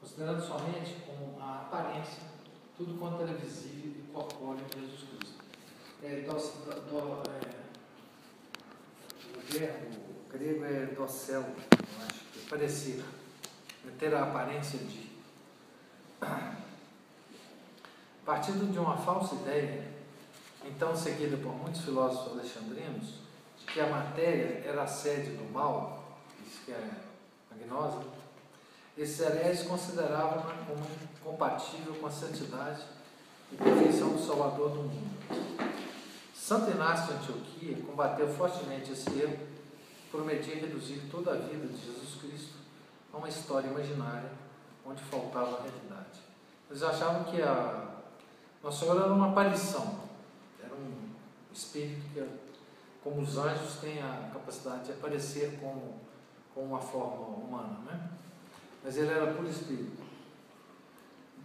considerando somente como a aparência, tudo quanto era visível e corpóreo em Jesus Cristo. É, do, do, é, o verbo grego é docel, eu acho que é parecer, é ter a aparência de. Partindo de uma falsa ideia, então seguida por muitos filósofos alexandrinos, de que a matéria era a sede do mal, isso que é a gnose, esses hereges consideravam-na como compatível com a santidade e perfeição do Salvador do mundo. Santo Inácio de Antioquia combateu fortemente esse erro, prometia reduzir toda a vida de Jesus Cristo a uma história imaginária onde faltava a realidade. Eles achavam que a Nossa Senhora era uma aparição, era um espírito que, como os anjos, tem a capacidade de aparecer como, com uma forma humana, né? Mas ele era por espírito.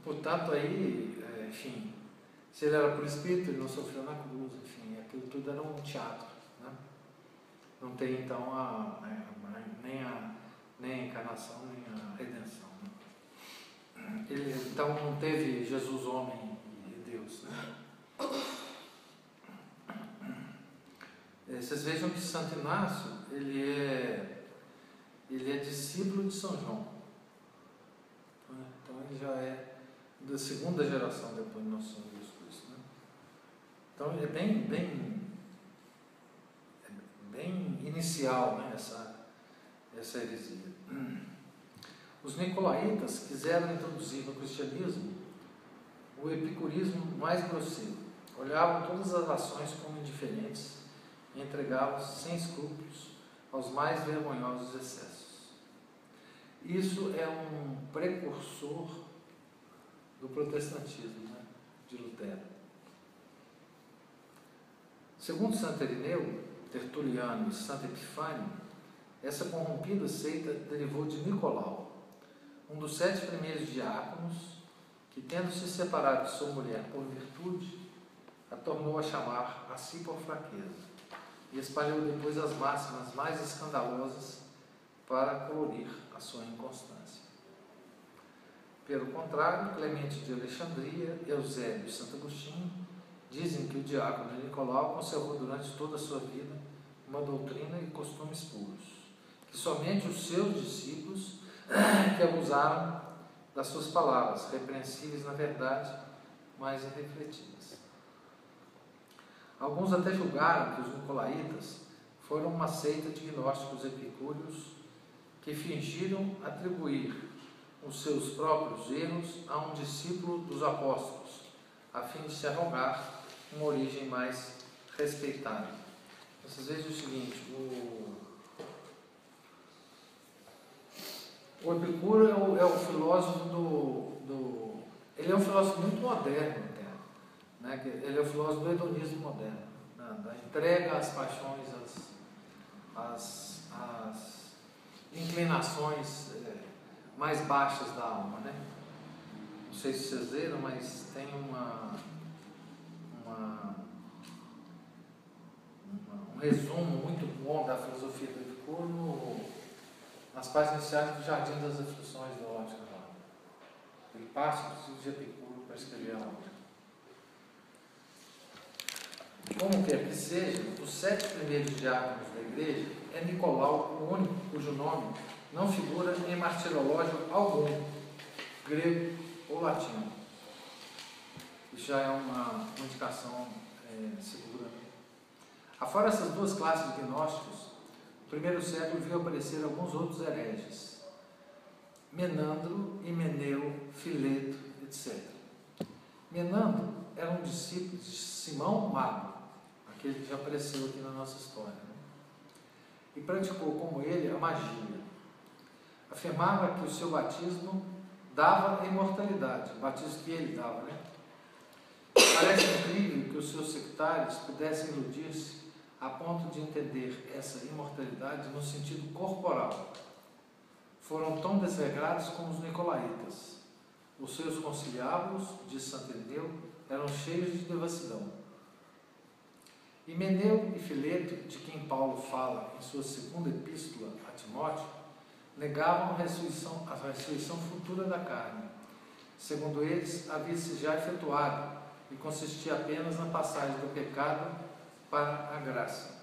Portanto, aí, é, enfim, se ele era por espírito, ele não sofreu na cruz, enfim, aquilo tudo era um teatro. Né? Não tem então a, a, nem, a, nem a encarnação, nem a redenção. Né? Ele, então não teve Jesus homem e Deus. Né? É, vocês vejam que Santo Inácio ele é, ele é discípulo de São João. Então ele já é da segunda geração depois do nosso Senhor Jesus Cristo. Né? Então ele é bem, bem, é bem inicial né, essa, essa heresia. Os nicolaítas quiseram introduzir no cristianismo o epicurismo mais grosseiro. Olhavam todas as ações como indiferentes e entregavam-se sem escrúpulos aos mais vergonhosos excessos. Isso é um precursor do protestantismo, né, de Lutero. Segundo Santo Irineu, Tertuliano e Santo Epifânio, essa corrompida seita derivou de Nicolau, um dos sete primeiros diáconos que, tendo se separado de sua mulher por virtude, a tornou a chamar a si por fraqueza e espalhou depois as máximas mais escandalosas para colorir a sua inconstância. Pelo contrário, Clemente de Alexandria, Eusébio e Santo Agostinho dizem que o diácono Nicolau conservou durante toda a sua vida uma doutrina e costumes puros, que somente os seus discípulos que abusaram das suas palavras, repreensíveis na verdade, mas irrefletidas. Alguns até julgaram que os nicolaítas foram uma seita de gnósticos epicúreos que fingiram atribuir os seus próprios erros a um discípulo dos apóstolos, a fim de se arrogar uma origem mais respeitável. Vocês vejam o seguinte, o, o Epicuro é o, é o filósofo do, do, Ele é um filósofo muito moderno, né? ele é o filósofo do hedonismo moderno, né? da entrega às paixões, às, às, às inclinações é, mais baixas da alma, né? Não sei se vocês viram, mas tem uma, uma, uma um resumo muito bom da filosofia do Epicuro no, nas páginas iniciais do Jardim das Aflições do Ótica Ele parte do de Epicuro para escrever a obra. Como quer que seja, os sete primeiros diáconos da igreja é Nicolau, o único cujo nome não figura em martirológio algum, grego ou latino. Isso já é uma, indicação é, segura. Afora essas duas classes de gnósticos, no primeiro século viu aparecer alguns outros hereges, Menandro, Himeneu, Fileto, etc. Menandro era um discípulo de Simão Mago, aquele que já apareceu aqui na nossa história. E praticou como ele a magia. Afirmava que o seu batismo dava imortalidade, o batismo que ele dava, né? Parece incrível que os seus sectários pudessem iludir-se a ponto de entender essa imortalidade no sentido corporal. Foram tão desregrados como os nicolaítas. Os seus conciliábulos, de Santo Irineu, eram cheios de devassidão Himeneu e Fileto, de quem Paulo fala em sua segunda epístola a Timóteo, negavam a ressurreição, a ressurreição futura da carne. Segundo eles, havia-se já efetuado e consistia apenas na passagem do pecado para a graça.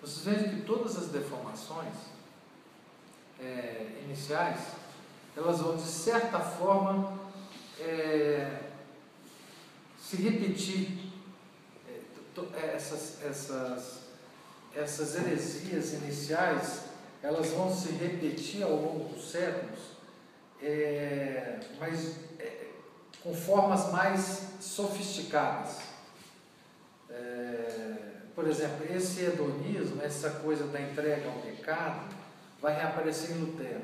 Vocês vejam que todas as deformações é, iniciais, elas vão de certa forma é, se repetir essas, essas, essas heresias iniciais, elas vão se repetir ao longo dos séculos, é, mas é, com formas mais sofisticadas. É, por exemplo, esse hedonismo, essa coisa da entrega ao pecado, vai reaparecer em Lutero.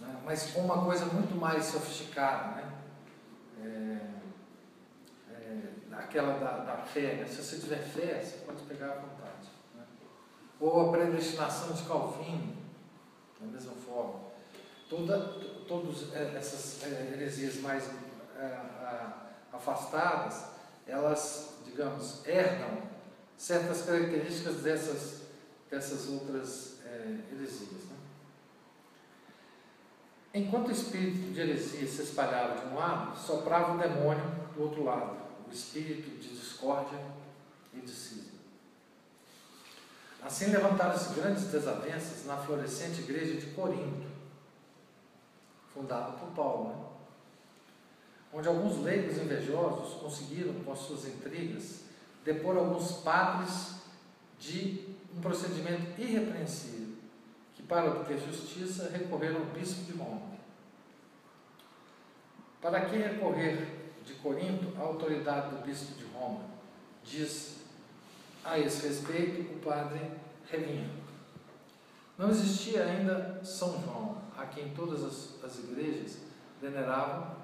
Né? Mas com uma coisa muito mais sofisticada. Né? É, é, aquela da, da fé. Né? Se você tiver fé, você pode pegar à vontade. Né? Ou a predestinação de Calvino, da mesma forma. Toda, todas é, essas é, heresias mais é, afastadas, elas, digamos, herdam certas características dessas, dessas outras heresias. Né? Enquanto o espírito de heresia se espalhava de um lado, soprava o demônio do outro lado, o espírito de discórdia e de cisma. Assim levantaram-se grandes desavenças na florescente igreja de Corinto, fundada por Paulo, né? onde alguns leigos invejosos conseguiram, com as suas intrigas, depor alguns padres de um procedimento irrepreensível, que, para obter justiça, recorreram ao bispo de Roma. Para que recorrer de Corinto à autoridade do bispo de Roma? Diz a esse respeito o padre Revinha. Não existia ainda São João, a quem todas as, as igrejas veneravam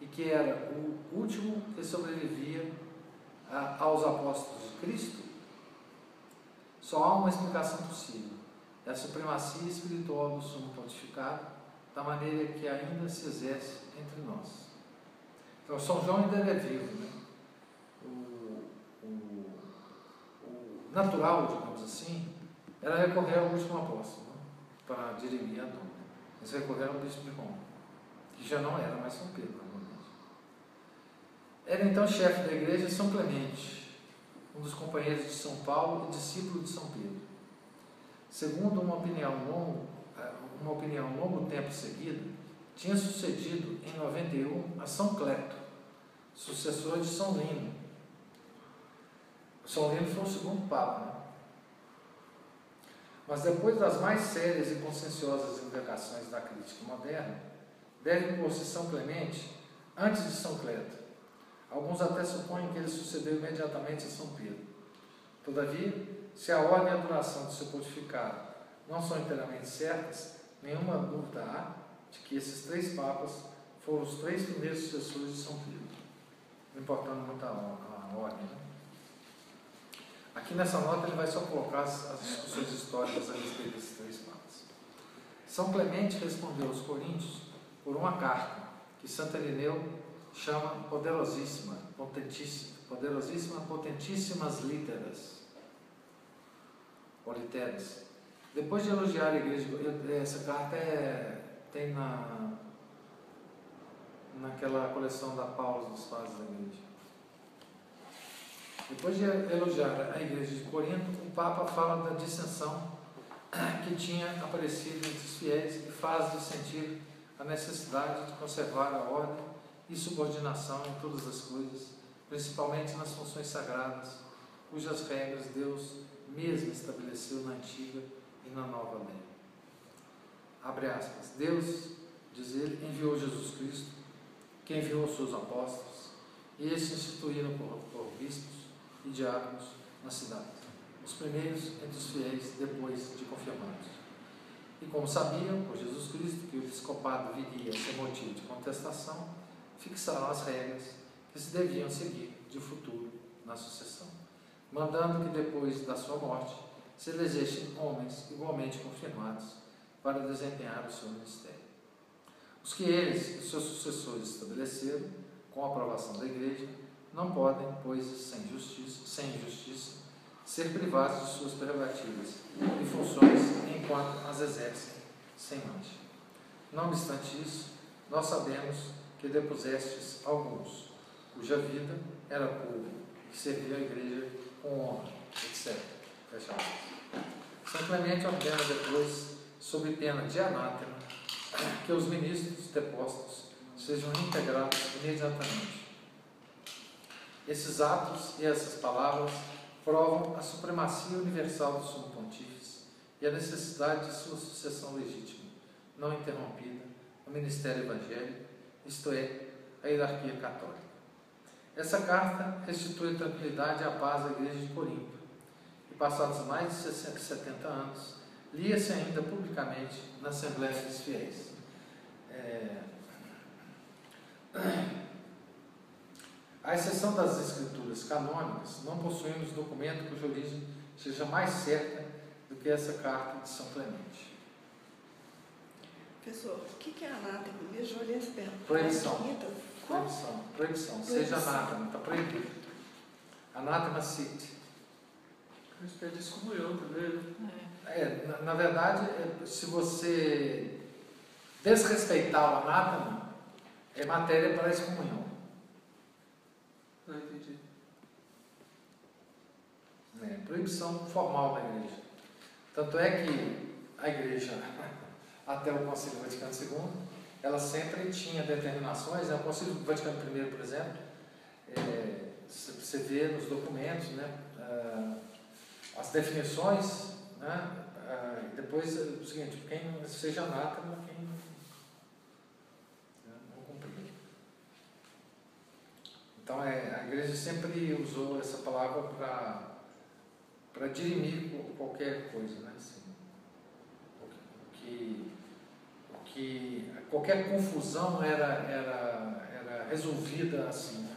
e que era o último que sobrevivia a, aos apóstolos de Cristo, só há uma explicação possível: é a supremacia espiritual do sumo pontificado, da maneira que ainda se exerce entre nós. Então, São João ainda é vivo, né? o, o, o natural, digamos assim, era recorrer ao último apóstolo né? para dirimir a dor. Eles recorreram ao bispo de Roma, que já não era mais São Pedro, normalmente. Era então chefe da igreja São Clemente, um dos companheiros de São Paulo e discípulo de São Pedro. Segundo uma opinião longo, eh, uma opinião longo tempo seguida, tinha sucedido em 91 a São Cleto, sucessor de São Lino. São Lino foi o segundo Papa, né? Mas depois das mais sérias e conscienciosas indagações da crítica moderna, deve pôr-se São Clemente antes de São Cleto. Alguns até supõem que ele sucedeu imediatamente a São Pedro. Todavia, se a ordem e a duração do seu pontificado não são inteiramente certas, nenhuma dúvida há de que esses três papas foram os três primeiros sucessores de São Pedro, não importando muito a, a ordem. Né? Aqui nessa nota ele vai só colocar as, discussões históricas a respeito desses três papas. São Clemente respondeu aos coríntios por uma carta que Santo Irineu chama poderosíssima, potentíssima, poderosíssima, potentíssimas literas, ou literas. Depois de elogiar a igreja, essa carta é, tem na, naquela coleção da Paula dos Fases da Igreja. Depois de elogiar a igreja de Corinto, o Papa fala da dissensão que tinha aparecido entre os fiéis e faz-lhes sentir a necessidade de conservar a ordem e subordinação em todas as coisas, principalmente nas funções sagradas, cujas regras Deus mesmo estabeleceu na antiga e na nova lei. Abre aspas. Deus, diz ele, enviou Jesus Cristo, que enviou os seus apóstolos, e estes instituíram por, por bispos e diáconos na cidade, os primeiros entre os fiéis depois de confirmados. E como sabiam, por Jesus Cristo, que o episcopado viria a ser motivo de contestação, fixaram as regras que se deviam seguir de futuro na sucessão, mandando que depois da sua morte se elegessem homens igualmente confirmados para desempenhar o seu ministério. Os que eles e seus sucessores estabeleceram, com a aprovação da Igreja, não podem, pois, sem justiça, sem justiça ser privados de suas prerrogativas e funções enquanto as exercem sem mancha. Não obstante isso, nós sabemos que depusestes alguns, cuja vida era povo, que servia a igreja com honra, etc. Fecha São Clemente ordena depois, sob pena de anátema, que os ministros depostos sejam integrados imediatamente. Esses atos e essas palavras provam a supremacia universal do Sumo Pontífice e a necessidade de sua sucessão legítima, não interrompida, no ministério evangélico, isto é, a hierarquia católica. Essa carta restitui tranquilidade a paz à Igreja de Corinto, e passados mais de 70 anos, lia-se ainda publicamente na Assembleia dos Fiéis. É... À exceção das escrituras canônicas, não possuímos documento cuja origem seja mais certa do que essa carta de São Clemente. Professor, o que é anátema? Veja, olhei essa pergunta. Proibição. Proibição. Proibição. Seja anátema, está proibido. Anátema sit. Respeito de excomunhão também, né? É, na, na verdade, é, se você desrespeitar o anátema, é matéria para excomunhão. Ah, entendi. É, proibição formal da igreja. Tanto é que a igreja, até o Concílio Vaticano II, ela sempre tinha determinações, né? o Concílio Vaticano I, por exemplo, é, você vê nos documentos né, ah, as definições, né, ah, depois é o seguinte, quem seja anátema, quem Então é, a igreja sempre usou essa palavra para dirimir qualquer coisa, né? Assim, o que, o que, qualquer confusão era, era, era resolvida assim. Né?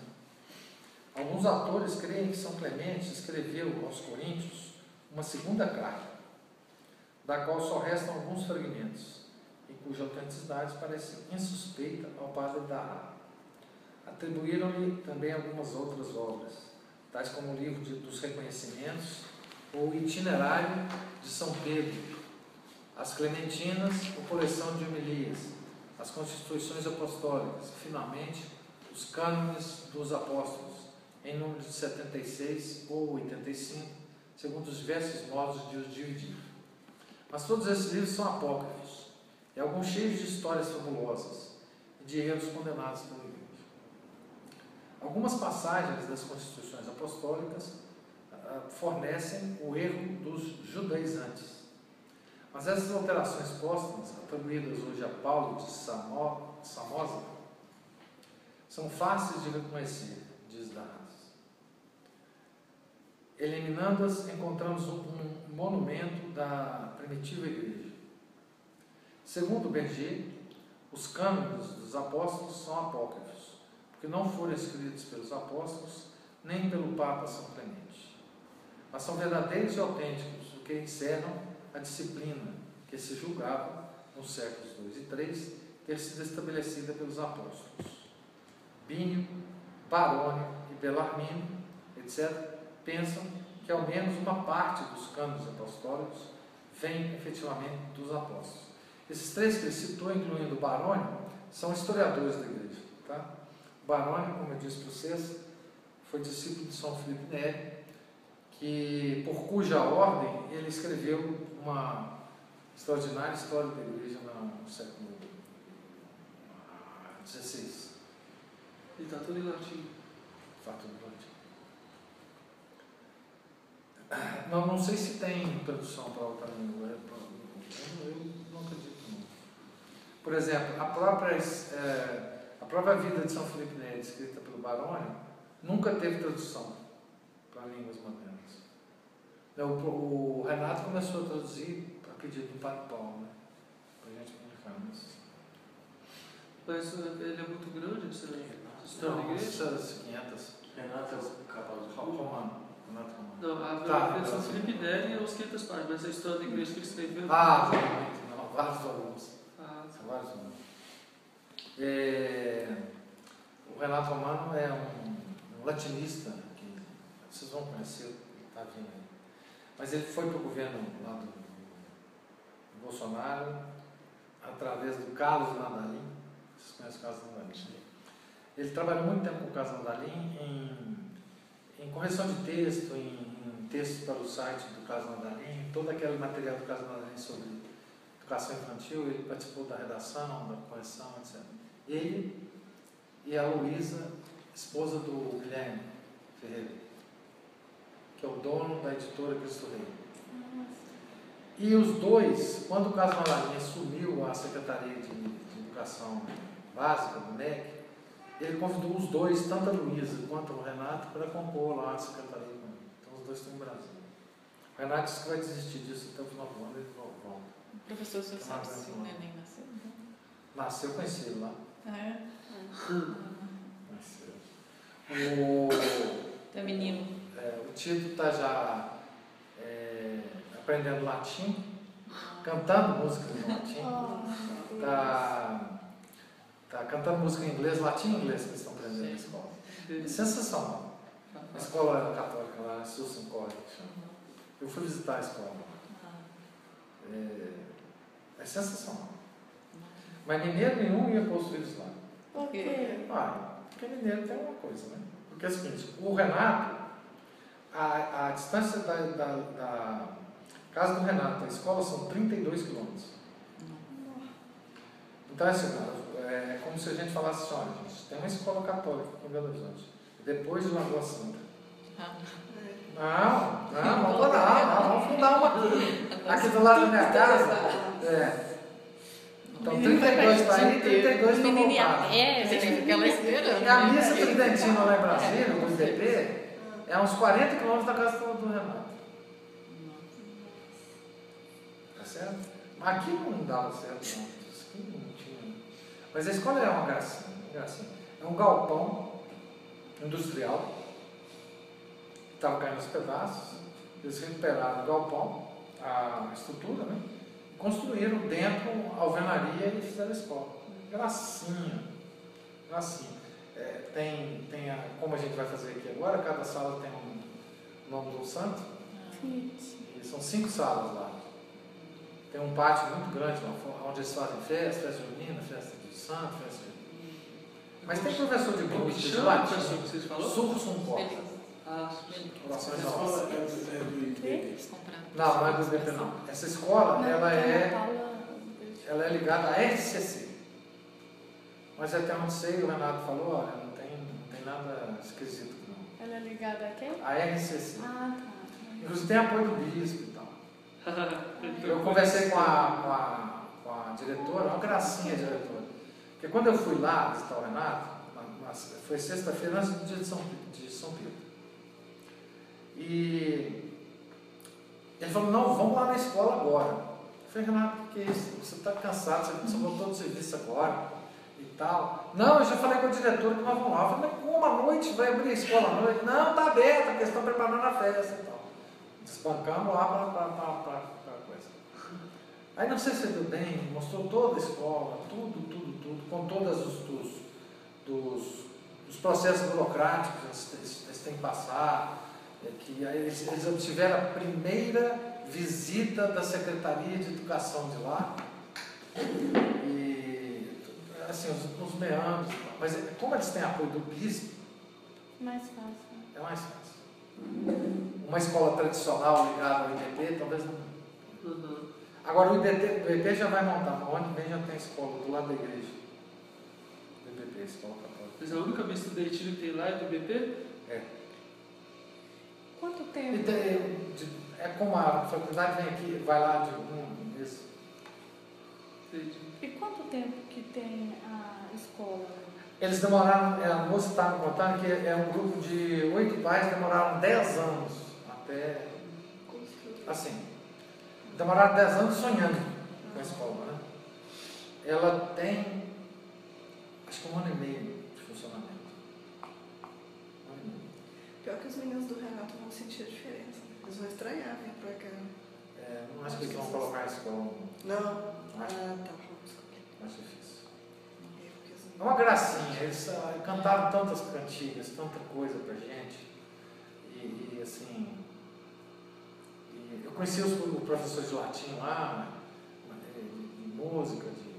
Alguns autores creem que São Clemente escreveu aos Coríntios uma segunda carta, da qual só restam alguns fragmentos, e cuja autenticidade parece insuspeita ao padre da Atribuíram-lhe também algumas outras obras, tais como o livro de, dos reconhecimentos ou o itinerário de São Pedro, as Clementinas ou coleção de homilias, as constituições apostólicas, finalmente os cânones dos apóstolos, em número de 76 ou 85, segundo os diversos modos de os dividir. Mas todos esses livros são apócrifos, e alguns cheios de histórias fabulosas e de erros condenados pelo Algumas passagens das constituições apostólicas ah, fornecem o erro dos judaizantes. Mas essas alterações póstumas, atribuídas hoje a Paulo de Samosa, são fáceis de reconhecer, diz Darras. Eliminando-as, encontramos um monumento da primitiva igreja. Segundo Berger, os cânones dos apóstolos são apócrifos que não foram escritos pelos apóstolos, nem pelo Papa São Clemente, mas são verdadeiros e autênticos, o que encerram a disciplina que se julgava nos séculos II e III ter sido estabelecida pelos apóstolos. Bínio, Barônio e Belarmino, etc., pensam que ao menos uma parte dos cânones apostólicos vem efetivamente dos apóstolos. Esses três que ele citou, incluindo Barônio, são historiadores da igreja. Tá? Baroni, como eu disse para vocês, foi discípulo de São Felipe Neri, que, por cuja ordem ele escreveu uma extraordinária história da igreja no século XVI. E está tudo em latim. Está tudo em latim. Não, não sei se tem tradução para outra língua. Eu, eu não acredito. Não. Por exemplo, a própria. É, própria vida de São Felipe Neri, escrita pelo Baroni, nunca teve tradução para línguas modernas. O, o, Renato começou a traduzir a pedido do Padre Paulo, né? para a gente publicar. Mas... mas ele é muito grande, você da igreja? 500. Renato é capaz de Romano. Não, a tá, Felipe Neri é os 500 páginas, mas a história da igreja que ele escreveu. Ah, não, vários volumes. Ah, São vários volumes. É, o Renato Romano é um, um latinista que vocês vão conhecer, está vindo aí. Mas ele foi para o governo lá do, do Bolsonaro através do Carlos Landalim. Vocês conhecem o Carlos Landalim? Ele trabalhou muito tempo com o Carlos Landalim em, em correção de texto, em, em textos para o site do Carlos Landalim, todo aquele material do Carlos Landalim sobre educação infantil, ele participou da redação, da correção, etc. Ele e a Luísa, esposa do Guilherme Ferreira, que é o dono da editora Cristo Rei. E os dois, quando o Carlos Landalim assumiu a Secretaria de, de Educação Básica do MEC, ele convidou os dois, tanto a Luísa quanto o Renato, para compor lá a secretaria com ele. Então os dois estão no Brasil. O Renato disse que vai desistir disso até o final do ano, ele volta. Professor, você sabe se o neném nasceu? Nasceu, conheci ele lá. Ah, é? Nasceu. O, Tá menino. é, o Tito está já é, aprendendo latim, cantando música em latim. Está tá cantando música em inglês, latim e inglês que eles estão aprendendo na escola. É sensacional. A escola católica lá, Susan College. Eu fui visitar a escola. É, é sensacional. Mas mineiro nenhum ia pôr os filhos lá. Por quê? Ah, porque mineiro tem uma coisa, né? Porque é o seguinte, o Renato, a, a distância da, da, da casa do Renato à escola são 32 quilômetros. Então é assim, é como se a gente falasse assim, olha, gente, tem uma escola católica aqui em Belo Horizonte, depois de Lagoa Santa. Ah, Não, não, vamos lá, não, vamos fundar uma aqui. Aqui do lado da minha casa. É. Então, 32 está aí, 32 O estão menino ia a voltados. pé, a gente fica lá esperando. E a missa tridentina lá em Brasília, do IDP, é uns 40 quilômetros da casa do, Renato. Tá certo? Mas aqui não dava certo, não. Aqui não. Mas a escola é uma gracinha, uma gracinha. É um galpão industrial que estava caindo aos pedaços. Eles recuperaram o galpão, a estrutura, né? Construíram dentro a alvenaria e fizeram a escola. Gracinha, gracinha. É, tem, tem a, como a gente vai fazer aqui agora, cada sala tem um nome do santo. E são cinco salas lá. Tem um pátio muito grande lá onde eles fazem festa, festa junina, festa de... Mas tem professor de Como grupo, que de chama professor que vocês falaram? Sursum Corda. Eles- Ah, Orações novas. Não, não é do IBP não. Essa escola, ela é, ela é ligada à RCC. Mas até onde sei, o Renato falou, olha, não tem, não tem nada esquisito não. Ela é ligada a quem? A RCC. Ah, tá. Inclusive tem apoio do bispo e tal. Eu conversei com a, com a, com a diretora, uma gracinha a diretora. Porque quando eu fui lá visitar o Renato, na- na- foi sexta-feira antes do dia de São, de São Pedro. E ele falou, não, vamos lá na escola agora. Eu falei, Renato, o que é isso? Você está cansado, você, você voltou do serviço agora e tal. Não, eu já falei com a diretora que nós vamos lá. Eu falei, mas como noite? Vai abrir a escola à noite? Não, está aberta, porque eles estão preparando a festa e tal. Desbancamos lá para a coisa. Aí não sei se deu bem, mostrou toda a escola, tudo, tudo, com todos os dos, dos, dos processos burocráticos que eles, eles têm que passar, é que eles, eles obtiveram a primeira visita da Secretaria de Educação de lá. E assim, os, os meandros, mas como eles têm apoio do bispo, Mais fácil. é mais fácil. Uma escola tradicional ligada ao IDP, talvez não. Uhum. Agora o IDP, o IDP já vai montar, que vem já tem escola do lado da igreja. O IDP, Escola Católica. Mas a única vez que tem lá é do BP? Quanto E tempo? tem- de- é como a faculdade vem aqui, vai lá de um mês. Entendi. E quanto tempo que tem a escola? Eles demoraram, é, a moça estava me contando que é um grupo de oito pais, demoraram 10 anos até. Assim, demoraram 10 anos sonhando com a escola, né? Ela tem, acho que um ano e meio de funcionamento. Um ano e meio. Pior que os meninos do Renato vão sentir a diferença. Eles vão estranhar vir pra cá. É, não acho que eles vão colocar a escola Não? Ah, Acho. tá. Desculpa. mais difícil. É, É uma gracinha, eles ah, cantaram tantas cantigas, tanta coisa pra gente. E, e, assim. E eu conheci os, o professor de latim lá, de, de música, de,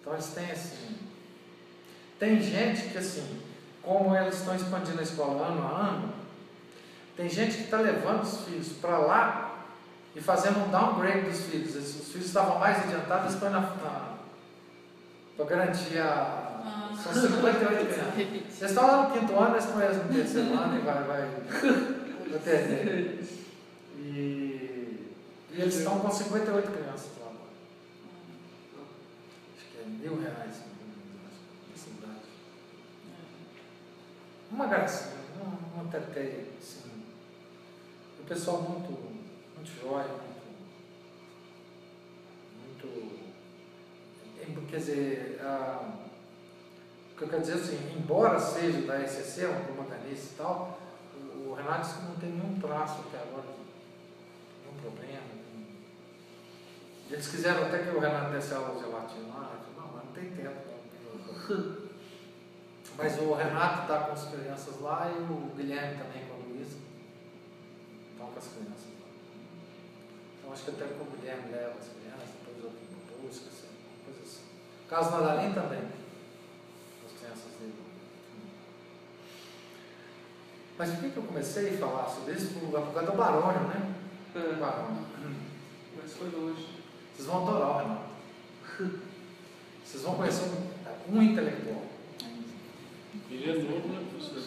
então eles têm assim. Tem gente que assim, como eles estão expandindo a escola ano a ano, tem gente que está levando os filhos para lá e fazendo um downgrade dos filhos. Os filhos estavam mais adiantados, estão na, na para garantir a. Ah. São 58 crianças. Vocês estão lá no quinto ano, eles conhecem no terceiro ano e vai, vai, terceiro. E, e eles estão com 58 crianças lá agora. Acho que é mil reais, nessa idade. Uma gracinha, uma, uma teteia, assim. O pessoal muito, muito jóia, muito, muito. em- Quer dizer, ah, o que eu quero dizer assim, embora seja da SCC, um modernista e tal, o, o Renato disse que não tem nenhum traço até agora, nenhum problema. nenhum- Eles quiseram até que o Renato desse aula de latim lá, não, mas não tem tempo. Não. Mas o Renato está com as crianças lá e o Guilherme também com a Luísa estão com as crianças lá. Então acho que até que o Guilherme leva as crianças, depois eu busca, assim, coisa assim. O caso Nadalim também, as crianças dele. Mas por que, que eu comecei a falar sobre isso? Por por causa do Barônio, né? O É, Barônio. mas foi longe. Vocês vão adorar o Renato. Vocês vão conhecer um, um intelectual. Ele é novo, né, professor?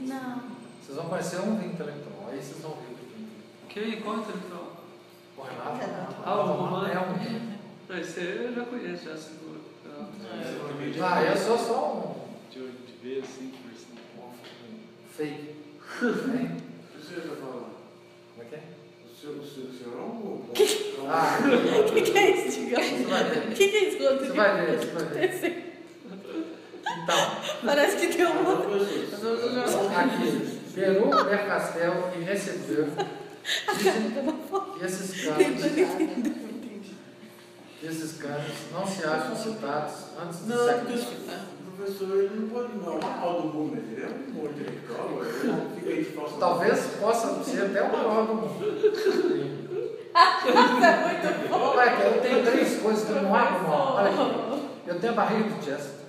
Não. Vocês vão conhecer um intelectual. Aí vocês vão ver o que é Quem? Qual intelectual? O Renato. Renato. Ah, o Romano. É um. Não, esse aí eu já conheço, já seguro. Já. Ah, eu sou só um, De, de ver assim, conversando. um fake. O senhor está falando? Como é que é? O senhor, é um. Ah, O que, que é isso, ver. O que, que é isso, Rodrigo? Você vai ver, você vai ver. Então, Parece que tem. Professor, aqui, Peru, Bercastel e Recebeu esses Entendi. esses canos não se acham citados antes do Não, século XIX. o professor ele não pode não. É mal do mundo, ele é um bom intelectual. Não de. Talvez possa ser até o maior do mundo. Olha aqui, eu tenho três coisas que eu não abro mão. Olha aqui. Eu tenho a barriga de Chester,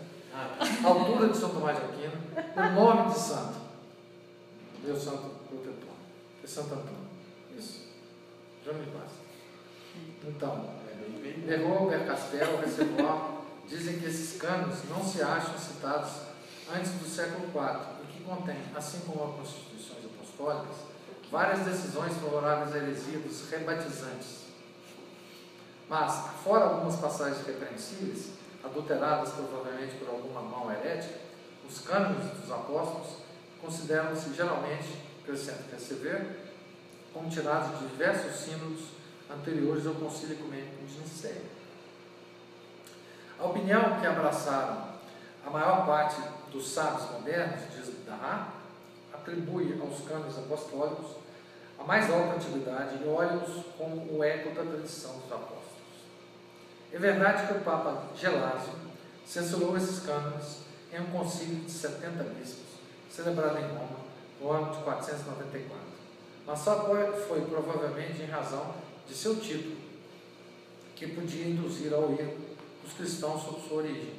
a altura de São Tomás de Aquino, o nome de santo. Meu santo protetor. É Santo Antônio. Isso. Já me basta. Então, Negou, Bercastel, Reservoir, dizem que esses canos não se acham citados antes do século IV e que contém, assim como as constituições apostólicas, várias decisões favoráveis à heresia dos rebatizantes. Mas, fora algumas passagens repreensíveis, adulteradas provavelmente por alguma mão herética, os cânones dos apóstolos consideram-se geralmente, acrescento Perceber, como tirados de diversos sínodos anteriores ao Concílio Ecumênico de Nicéia. A opinião que abraçaram a maior parte dos sábios modernos, diz Dará, atribui aos cânones apostólicos a mais alta antiguidade e olha-os como o eco da tradição dos apóstolos. É verdade que o Papa Gelásio censurou esses cânones em um concílio de 70 bispos, celebrado em Roma no ano de 494. Mas só foi, provavelmente em razão de seu título, que podia induzir ao erro os cristãos sobre sua origem,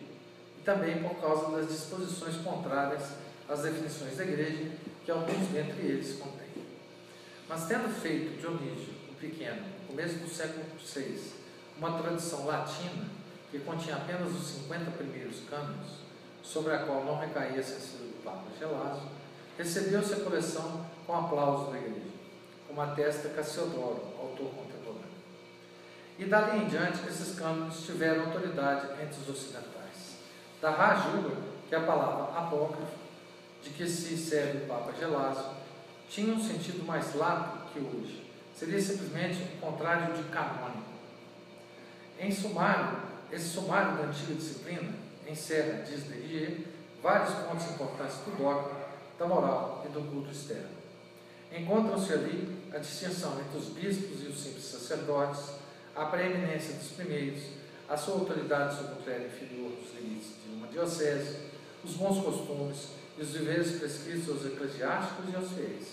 e também por causa das disposições contrárias às definições da igreja que alguns dentre eles contêm. Mas tendo feito Dionísio, o pequeno, no começo do século VI, uma tradição latina que continha apenas os 50 primeiros cânones, sobre a qual não recaía a censura do Papa Gelásio, recebeu-se a coleção com aplausos da igreja, como atesta Cassiodoro, autor contemporâneo. E dali em diante, esses cânones tiveram autoridade entre os ocidentais. Darra julga que a palavra apócrifo, de que se serve o Papa Gelásio, tinha um sentido mais lato que hoje. Seria simplesmente o contrário de canônico. Em sumário, esse sumário da antiga disciplina encerra, diz Derrier, vários pontos importantes do dogma, da moral e do culto externo. Encontram-se ali a distinção entre os bispos e os simples sacerdotes, a preeminência dos primeiros, a sua autoridade sobre o clero inferior dos limites de uma diocese, os bons costumes e os deveres prescritos aos eclesiásticos e aos fiéis,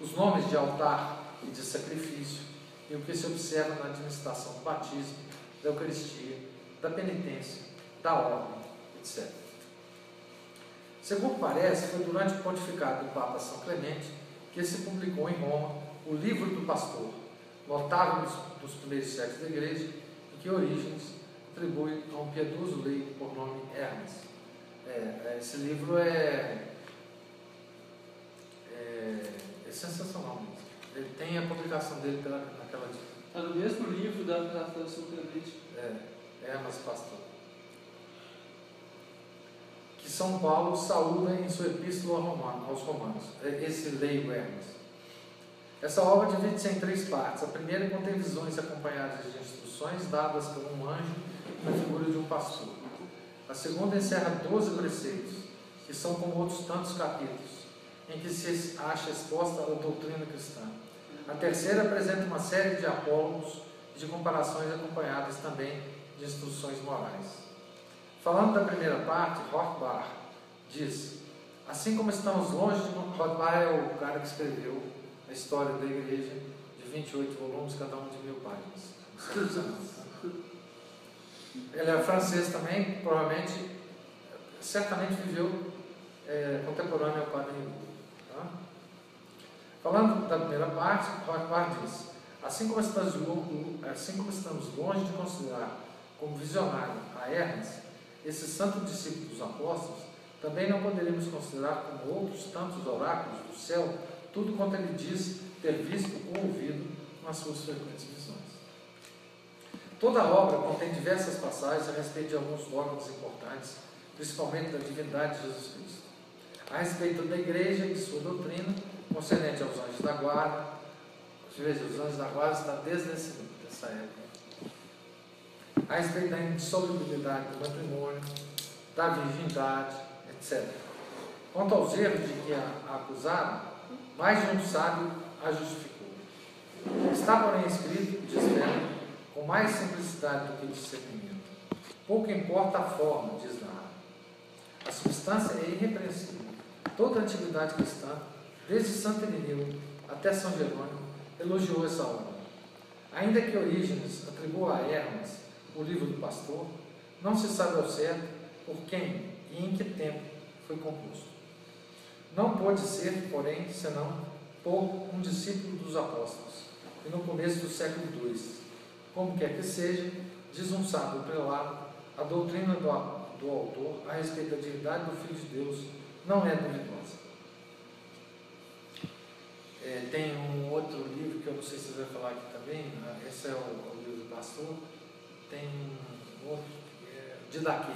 os nomes de altar e de sacrifício, e o que se observa na administração do batismo, da Eucaristia, da penitência, da ordem, etc. Segundo parece, foi durante o pontificado do Papa São Clemente que se publicou em Roma o Livro do Pastor, notável dos, primeiros séculos da Igreja, e que Orígenes atribui a um piedoso leigo por nome Hermes. É, esse livro é, é, é sensacional mesmo. Ele tem a publicação dele pela, naquela Está no mesmo livro da Tradução Clemente. é, Hermas Pastor. Que São Paulo saúda em sua epístola aos Romanos. É Esse leigo Hermes. Essa obra divide-se em três partes. A primeira contém visões acompanhadas de instruções dadas por um anjo na figura de um pastor. A segunda encerra 12 preceitos, que são como outros tantos capítulos, em que se acha exposta a doutrina cristã. A terceira apresenta uma série de apólogos e de comparações acompanhadas também de instruções morais. Falando da primeira parte, Rothbard diz: Assim como estamos longe de. Rothbard é o cara que escreveu a história da igreja de 28 volumes, cada um de mil páginas. Ele é francês também, provavelmente, certamente viveu é, contemporâneo ao Padre tá? Falando da primeira parte, Rothbard diz: assim como, estamos, assim como estamos longe de considerar como visionário a Hermes, esse santo discípulo dos apóstolos, também não poderíamos considerar como outros tantos oráculos do céu tudo quanto ele diz ter visto ou ouvido nas suas frequentes visões. Toda a obra contém diversas passagens a respeito de alguns dogmas importantes, principalmente da divindade de Jesus Cristo. A respeito da igreja e de sua doutrina, concernente aos anjos da guarda, veja, os anjos da guarda está desde essa época. A respeito da insolubilidade do matrimônio, da virgindade, etc. Quanto aos erros de que a acusaram, mais de um sábio a justificou. Está, porém, escrito, diz Fernando, com mais simplicidade do que discernimento. Pouco importa a forma, diz Narra. A substância é irrepreensível. Toda a antiguidade cristã, desde Santo Irineu até São Jerônimo, elogiou essa obra. Ainda que Orígenes atribua a Hermes o livro do pastor, não se sabe ao certo por quem e em que tempo foi composto. Não pode ser, porém, senão por um discípulo dos apóstolos, e no começo do século II. Como quer que seja, diz um sábio prelado, a doutrina do, do autor a respeito da divindade do Filho de Deus não é duvidosa. É, tem um outro livro que eu não sei se você vai falar aqui também, né? esse é o, o livro do pastor, tem um outro, é, Didaquê.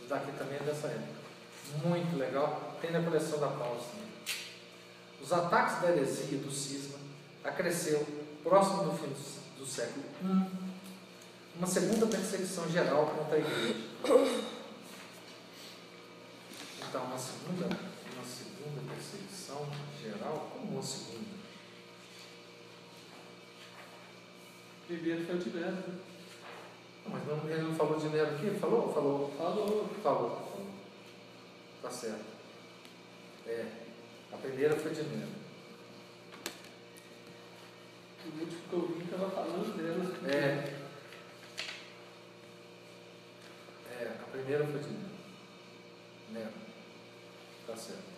Didaquê também é dessa época. Muito legal, tem na coleção da Paula também. Os ataques da heresia do cisma acresceu, próximo do fim do século I, uma segunda perseguição geral contra a igreja. Então, uma segunda, uma segunda perseguição segunda? Primeiro foi o Tibério. né? Mas não, ele não falou de Nero aqui? Falou? Falou. Falou. Falou. falou. Tá certo. É. A primeira foi de Nero. O último que eu vi estava falando dela. É. É, a primeira foi de Nero. Nero. Tá certo.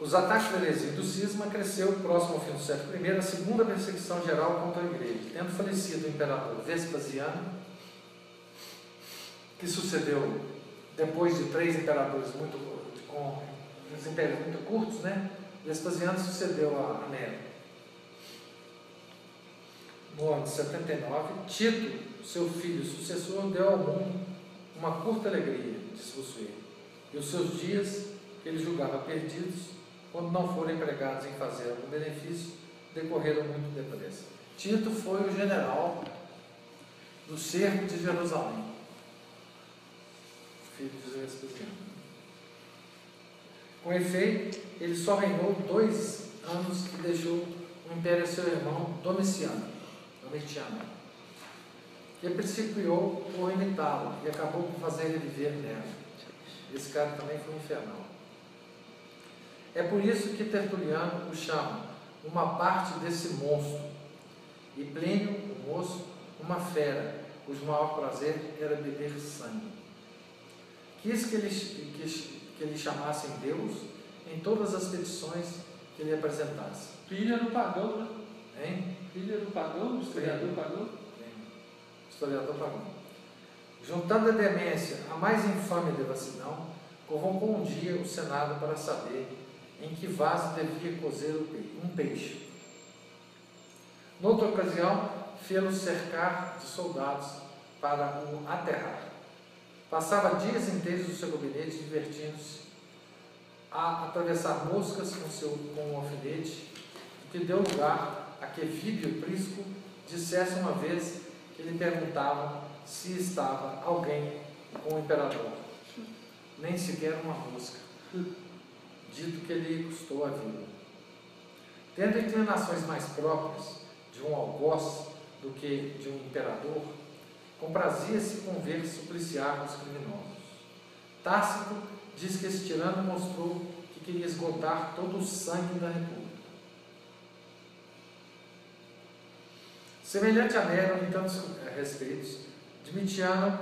Os ataques da heresia do cisma cresceu próximo ao fim do século I, a segunda perseguição geral contra a igreja, tendo falecido o imperador Vespasiano, que sucedeu depois de três imperadores muito com os impérios muito curtos, né? Vespasiano sucedeu a Nero. No ano de 79, Tito, seu filho sucessor, deu ao mundo uma curta alegria, diz Bossuet, e os seus dias, que ele julgava perdidos, quando não foram empregados em fazer algum benefício, decorreram muito depressa. Tito foi o general do cerco de Jerusalém, filho de. Com efeito, ele só reinou dois anos e deixou o império a seu irmão Domiciano, Domitiano. que principiou por imitá-lo e acabou por fazer ele viver nela. Esse cara também foi infernal. É por isso que Tertuliano o chama uma parte desse monstro, e Plínio, o moço, uma fera, cujo maior prazer era beber sangue. Quis que ele, que, que ele chamassem Deus em todas as petições que lhe apresentasse. Pilha no pagão, né? Hein? Pilha no pagão, historiador pagão. Historiador pagão. Juntando a demência a mais infame devassidão, convocou um dia o Senado para saber em que vaso devia cozer um peixe. Noutra ocasião, fê-lo cercar de soldados para o aterrar. Passava dias inteiros no seu gabinete divertindo-se a atravessar moscas com, seu, com alfinete, o que deu lugar a que Víbio Prisco dissesse uma vez que lhe perguntavam se estava alguém com o imperador. Nem sequer uma mosca. Dito que lhe custou a vida. Tendo inclinações mais próprias de um algoz do que de um imperador, comprazia-se com ver supliciar os criminosos. Tácito diz que esse tirano mostrou que queria esgotar todo o sangue da república. Semelhante a Nero em tantos respeitos, Domitiano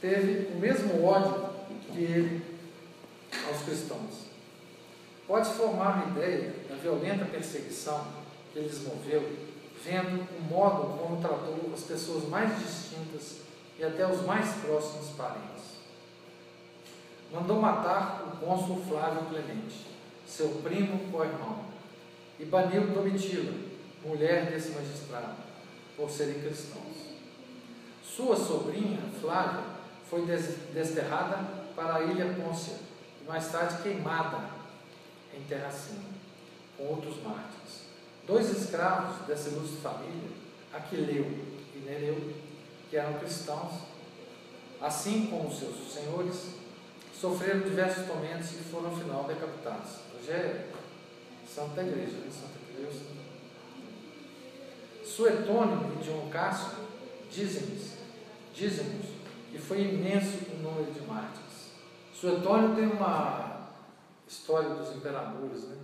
teve o mesmo ódio que ele aos cristãos. Pode formar uma ideia da violenta perseguição que eles moveu, vendo o modo como tratou as pessoas mais distintas e até os mais próximos parentes. Mandou matar o cônsul Flávio Clemente, seu primo co-irmão, e baniu Domitila, mulher desse magistrado, por serem cristãos. Sua sobrinha, Flávia, foi desterrada para a ilha Pôncia e mais tarde queimada em terra acima, com outros mártires. Dois escravos dessa ilustre família, Aquileu e Nereu, que eram cristãos, assim como seus senhores, sofreram diversos tormentos e foram, ao final, decapitados. Hoje é santo da igreja, né? Santa Cruz. Suetônio e Dion Cássio dizem-nos dizem que foi imenso o número de mártires. Suetônio tem uma história dos imperadores, né?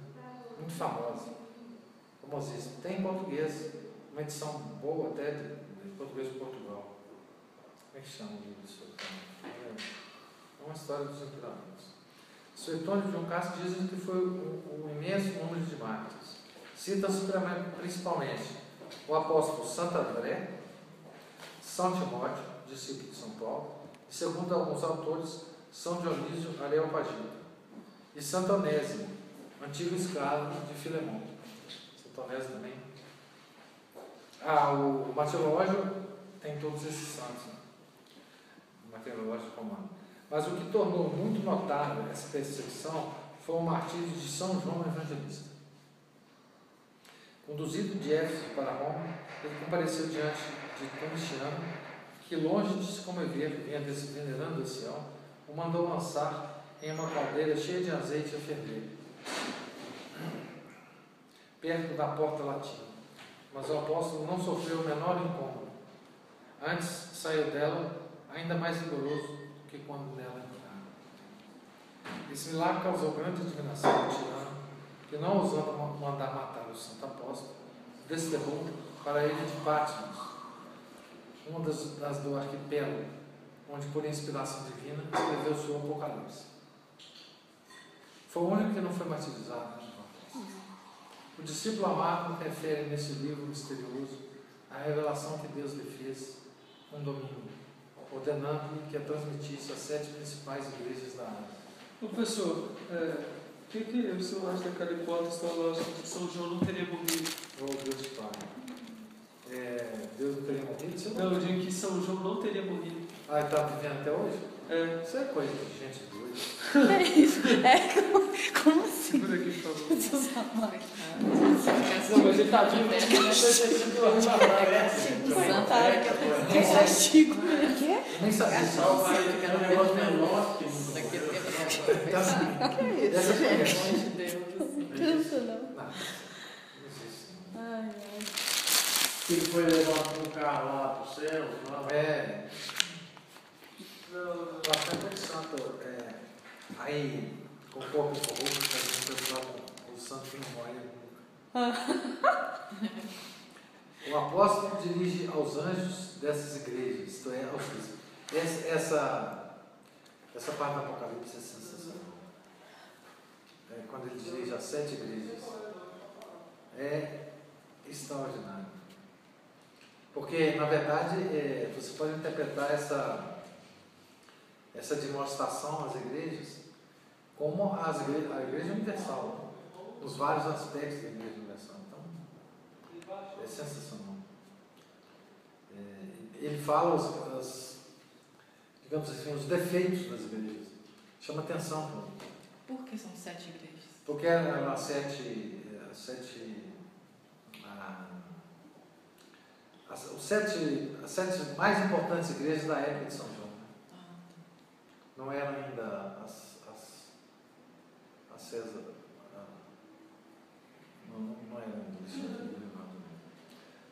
muito famosa, famosíssima. Tem em português, uma edição boa até de, de português de Portugal. Como é que chama o livro de Suetônio? É uma história dos imperadores. Suetônio e João Castro dizem que foi um, um imenso número de mártires. Cita-se principalmente o apóstolo Santo André, São Timóteo, discípulo de São Paulo, e segundo alguns autores, São Dionísio Areopagita, e Santo Onésimo, antigo escravo de Filemão. Santo Onésimo também. Ah, o Martirológio tem todos esses santos, né? o Martirológio romano. Mas o que tornou muito notável essa perseguição foi o martírio de São João Evangelista. Conduzido de Éfeso para Roma, ele compareceu diante de Domiciano, que, longe de se comover, venerando esse Sião, o mandou lançar em uma caldeira cheia de azeite a ferver, perto da porta latina. Mas o apóstolo não sofreu o menor incômodo. Antes saiu dela ainda mais rigoroso do que quando nela entrara. Esse milagre causou grande indignação ao tirano, que não ousando mandar matar o santo apóstolo, desterrou para a ilha de Patmos, uma das, das do arquipélago, onde por inspiração divina escreveu seu Apocalipse. Foi o único que não foi martirizado. O discípulo amado refere nesse livro misterioso a revelação que Deus lhe fez um domingo, ordenando-lhe que a transmitisse às sete principais igrejas da Ásia. Professor, é, o que, que o senhor acha daquela hipótese teológica que São João não teria morrido? Oh, Deus Pai. É, Deus não teria morrido? Não, eu digo que São João não teria morrido. Ah, ele está vivendo até hoje? É, Isso é coisa de gente doida. É isso. É, como, como assim? segura aqui, por favor. Jesus amado. Não, mas ele tá vivo. Santa Que castigo. O quê? Nem sabia disso. Só vai ficar um negócio menor que Daqui a tempo Então, assim, Que isso, gente? conversa- Pelo amor de Deus. Cansa não. Existe. Ai, ai. Que ele foi levado com o carro lá para o céu, lá. É, Não. bastante santo. É, aí, com o corpo corrupto, a gente o santo que não morre nunca. O apóstolo dirige aos anjos dessas igrejas, isto é, aos. Essa, essa, essa parte do Apocalipse é sensacional. É, quando ele dirige às sete igrejas, é extraordinário. Porque, na verdade, é, você pode interpretar essa, essa demonstração às igrejas como as igre- a igreja universal, os vários aspectos da igreja universal. Então, é sensacional. É, ele fala os, as- digamos assim, os defeitos das igrejas. Chama atenção, pô. Por que são sete igrejas? porque eram as sete, as sete, as, os sete, as sete mais importantes igrejas da época de São João. Não eram ainda as, as, as César. ah, Não, não, não eram Alexandria, não.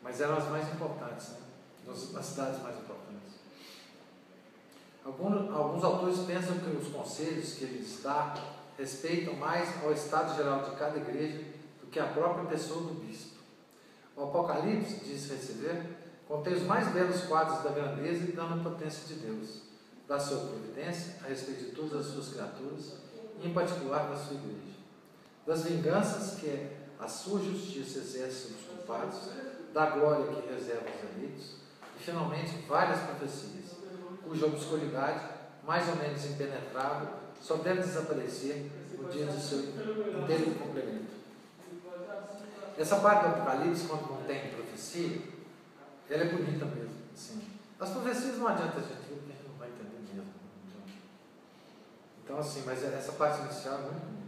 Mas eram as mais importantes, né? Nas cidades mais importantes. Alguns, alguns autores pensam que os conselhos que ele dá respeitam mais ao estado geral de cada igreja do que a própria pessoa do bispo. O Apocalipse, diz receber, contém os mais belos quadros da grandeza e da onipotência de Deus, da sua providência a respeito de todas as suas criaturas, e em particular da sua igreja. Das vinganças que a sua justiça exerce sobre os culpados, da glória que reserva aos eleitos, e finalmente várias profecias, cuja obscuridade, mais ou menos impenetrável, só deve desaparecer no dia de seu inteiro cumprimento. Essa parte do Apocalipse, quando tem profecia, ela é bonita mesmo. Assim. As profecias não adianta a gente ver, porque a gente não vai entender mesmo. não adianta. Então, assim, mas essa parte inicial é muito.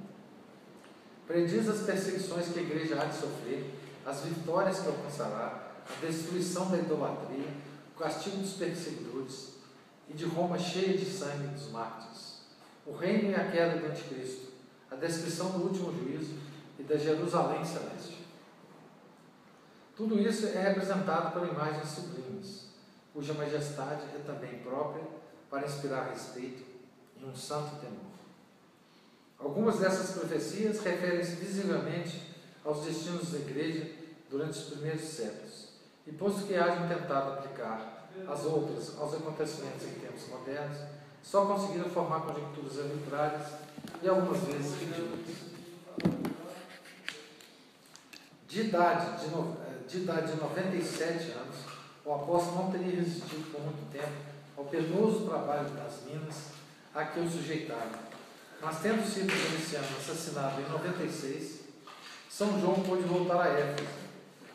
Prediz as perseguições que a igreja há de sofrer, as vitórias que alcançará, a destruição da idolatria, o castigo dos perseguidores e de Roma cheia de sangue dos mártires, o reino e a queda do anticristo, a descrição do último juízo e da Jerusalém celeste. Tudo isso é representado por imagens sublimes, cuja majestade é também própria para inspirar respeito e um santo temor. Algumas dessas profecias referem-se visivelmente aos destinos da igreja durante os primeiros séculos, e posto que hajam tentado aplicar as outras aos acontecimentos em tempos modernos, só conseguiram formar conjecturas arbitrárias e algumas vezes ridículas. De idade de, no, eh, de idade de 97 anos, o apóstolo não teria resistido por muito tempo ao penoso trabalho das minas a que o sujeitaram. Mas tendo sido Domiciano assassinado em 96, São João pôde voltar a Éfeso,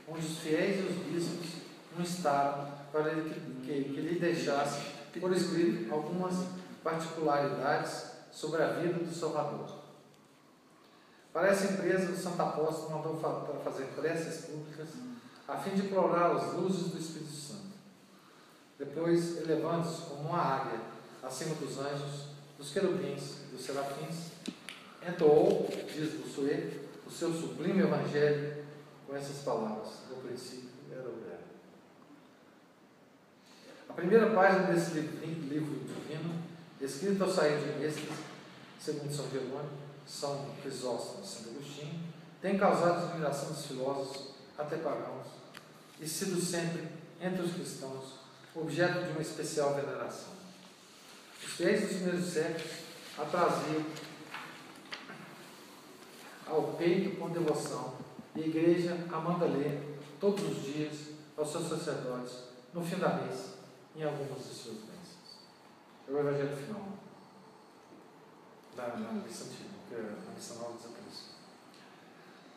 onde os fiéis e os bispos o instaram para que, que, que lhe deixasse por escrito algumas particularidades sobre a vida do Salvador. Para essa empresa, o Santo Apóstolo mandou fa fazer preces públicas a fim de implorar as luzes do Espírito Santo. Depois, elevando-se como uma águia acima dos anjos, dos querubins dos serafins, entoou, diz Bossuet, o seu sublime evangelho com essas palavras: No princípio era o verbo. A primeira página desse livro, divino, escrito ao sair de Mestres, segundo São Jerônimo, São Crisóstomo e Santo Agostinho, tem causado admiração dos filósofos, até pagãos, e sido sempre, entre os cristãos, objeto de uma especial veneração. Os fiéis dos primeiros séculos a traziam ao peito com devoção, e a igreja a ler todos os dias aos seus sacerdotes, no fim da missa, em algumas de suas bênçãos. É o evangelho final da, missa antiga, que é a missa nova desapareceu.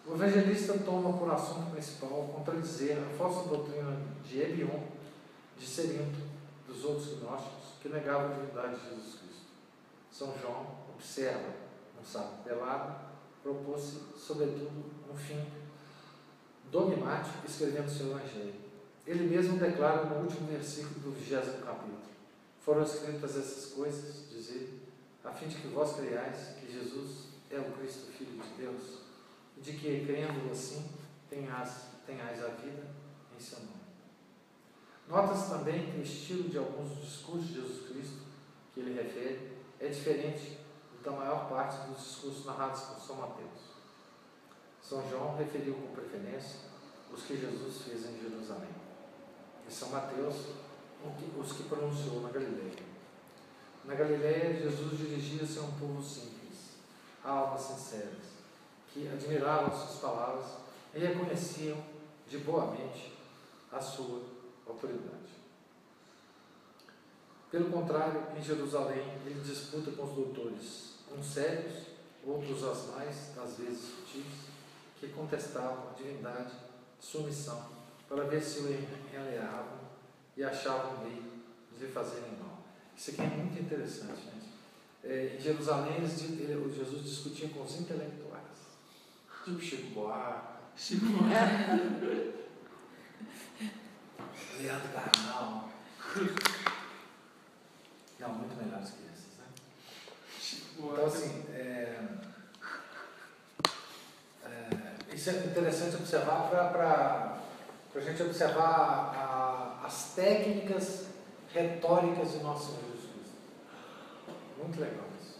O evangelista toma por assunto principal contradizer a falsa doutrina de Ebion, de Serinto, dos outros gnósticos, que negavam a divindade de Jesus Cristo. São João observa um sábado pelado, propôs-se, sobretudo, um fim dogmático escrevendo seu evangelho. Ele mesmo declara no último versículo do vigésimo capítulo: Foram escritas essas coisas, diz ele, a fim de que vós creiais que Jesus é o Cristo, Filho de Deus, e de que, crendo assim, tenhais, tenhais a vida em seu nome. Nota-se também que o estilo de alguns discursos de Jesus Cristo que ele refere é diferente da maior parte dos discursos narrados por São Mateus. São João referiu com preferência os que Jesus fez em Jerusalém. E São Mateus, os que pronunciou na Galileia. Na Galileia, Jesus dirigia-se a um povo simples, almas sinceras, que admiravam suas palavras e reconheciam de boa mente a sua autoridade. Pelo contrário, em Jerusalém, ele disputa com os doutores, uns sérios, outros as mais, às vezes sutis, que contestavam a divindade de sua missão, para ver se o enleavam e achavam meio de lhe fazerem mal. Isso aqui é muito interessante, gente. É, em Jerusalém, eles, ele, Jesus discutia com os intelectuais, tipo Chico Buarque, Chico Leandro Carnal. Não, muito melhores que esses, né? Então, assim, é, é, isso é interessante observar para a gente observar a, as técnicas retóricas de nosso Senhor Jesus Cristo. Muito legal isso.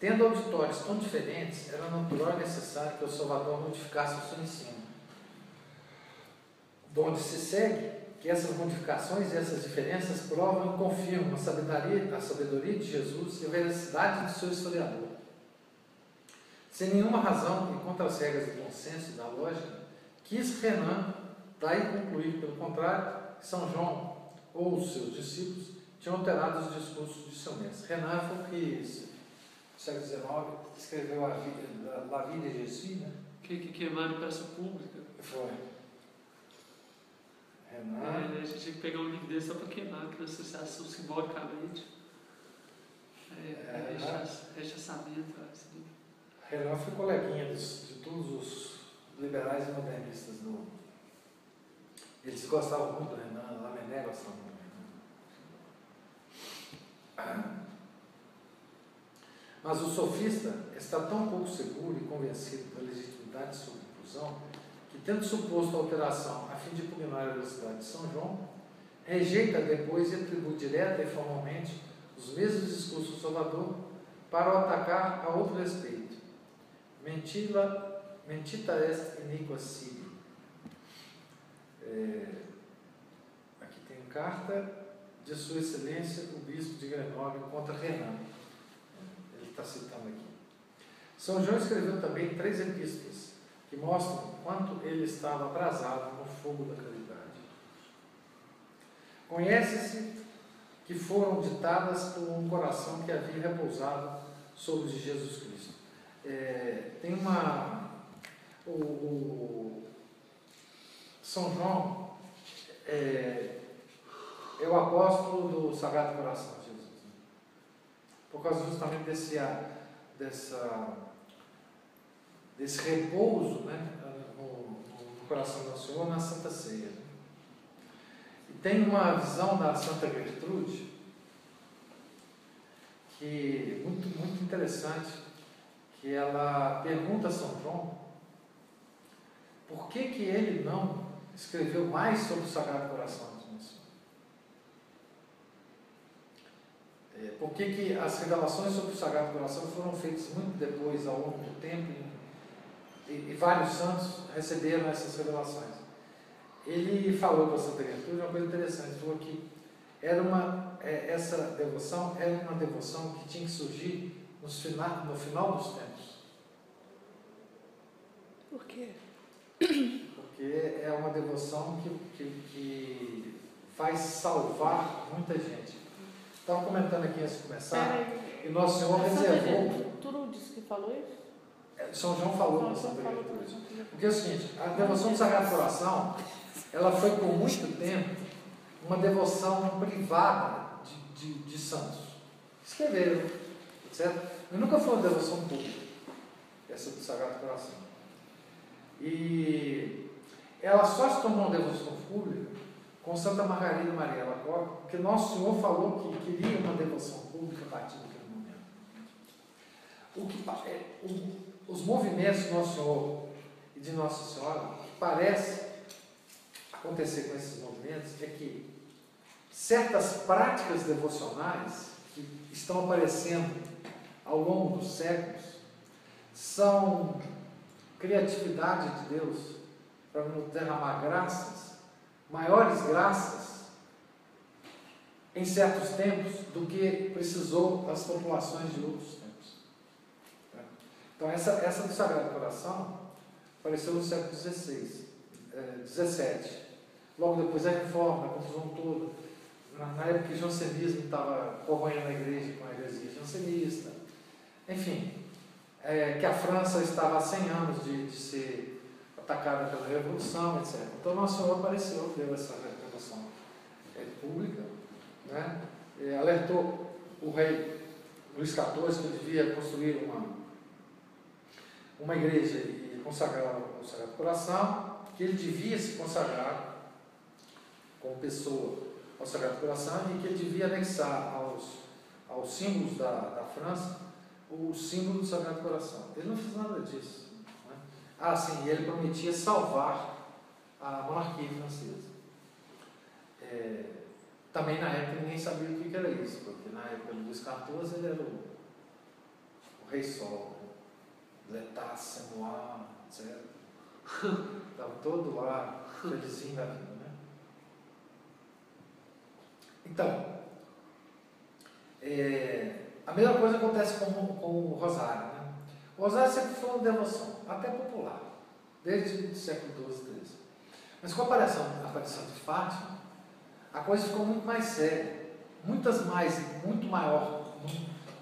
Tendo auditórios tão diferentes, era natural e necessário que o Salvador modificasse o seu ensino. Donde se segue que essas modificações e essas diferenças provam e confirmam a sabedoria, a sabedoria de Jesus e a veracidade do seu historiador. Sem nenhuma razão e contra as regras do consenso e da lógica, quis Renan daí concluir, pelo contrário, que São João ou os seus discípulos tinham alterado os discursos de seu mestre. Renan foi o que, no século XIX, escreveu a vida, La Vida de Jesus, né? Que, que queimaram praça pública. Foi. É, a gente tinha que pegar um livro desse só para queimar, para associação simbolicamente. É, É, é, rechaça- rechaçamento, livro. Renan foi coleguinha dos- de todos os liberais e modernistas do. Eles gostavam muito do Renan, Lamené gostava muito do Renan. Mas o sofista está tão pouco seguro e convencido da legitimidade de sua conclusão tendo suposto alteração a fim de pugnar a velocidade de São João, rejeita depois e atribui direta e formalmente os mesmos discursos do Salvador para o atacar a outro respeito. Mentila, mentita est iniqua sibi. É, aqui tem carta de Sua Excelência, o Bispo de Grenoble, contra Renan. Ele está citando aqui. São João escreveu também três epístolas que mostram quanto ele estava abrasado no fogo da caridade. Conhece-se que foram ditadas por um coração que havia repousado sobre Jesus Cristo. É, tem uma. O, o São João é, é o apóstolo do Sagrado Coração de Jesus. né? Por causa justamente desse, dessa, desse repouso né, no, no coração do Senhor na Santa Ceia. E tem uma visão da Santa Gertrude que muito, muito interessante, que ela pergunta a São João por que, que ele não escreveu mais sobre o Sagrado Coração Nosso Senhor. É, por que, que as revelações sobre o Sagrado Coração foram feitas muito depois, ao longo do tempo, e, e vários santos receberam essas revelações. Ele falou para Santa Gertrude uma coisa interessante, falou que era uma, é, essa devoção era uma devoção que tinha que surgir nos fina, no final dos tempos, Por quê? porque é uma devoção que, que, que vai salvar muita gente. Estava comentando aqui antes de começar, e Nosso Senhor reservou, disse que falou isso? São João falou Não, Santa Gertrude. Porque é o seguinte, a devoção do Sagrado Coração, ela foi por muito tempo uma devoção privada de, de, de santos. Escreveram, certo? E nunca foi uma devoção pública, essa do Sagrado Coração. E ela só se tornou uma devoção pública com Santa Margarida Maria Alacoque, porque Nosso Senhor falou que queria uma devoção pública a partir daquele momento. O que, é, o- os movimentos de Nosso Senhor e de Nossa Senhora, que parece acontecer com esses movimentos é que certas práticas devocionais que estão aparecendo ao longo dos séculos são criatividade de Deus para nos derramar graças, maiores graças, em certos tempos do que precisou as populações de outros. Então, essa, essa do Sagrado Coração apareceu no século XVI, eh, XVII. Logo depois da reforma, a confusão toda. Na, na época que o jansenismo estava corroendo a igreja com a heresia jansenista. Enfim, é, que a França estava há 100 anos de, de ser atacada pela Revolução, etc. Então, Nosso Senhor apareceu, deu essa revelação é, pública, né? Alertou o rei Luís XIV que devia construir uma, uma igreja e consagrar o Sagrado Coração, que ele devia se consagrar como pessoa ao Sagrado Coração e que ele devia anexar aos, aos símbolos da, da França o símbolo do Sagrado Coração. Ele não fez nada disso. Né? Ah, sim, ele prometia salvar a monarquia francesa. É, também na época ninguém sabia o que era isso, porque na época Luís XIV ele era o, o rei sol, L'État, Samoa, etc. Estava todo lá, felizinho da vida. Né? Então, é, a mesma coisa acontece com, com o rosário. Né? O rosário sempre foi uma devoção, até popular, desde o século XII, XIII. Mas com a aparição, a aparição de Fátima, a coisa ficou muito mais séria. Muitas mais, muito maior,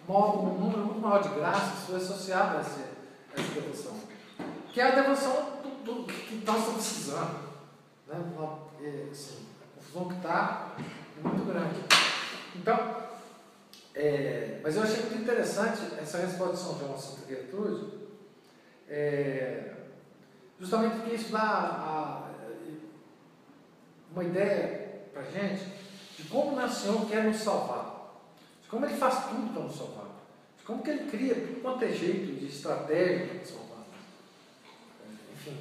um, número muito maior de graças foi associado a essa, a essa devoção. Que é a devoção do, do que nós estamos precisando. Né? É, assim, a confusão que está é muito grande. Então, é, mas eu achei muito interessante essa resposta de São João a Santa Gertrude, é, justamente porque isso dá a, uma ideia para gente de como o Senhor quer nos salvar, de como Ele faz tudo para nos salvar, como que Ele cria tudo quanto é jeito de estratégia para. Enfim.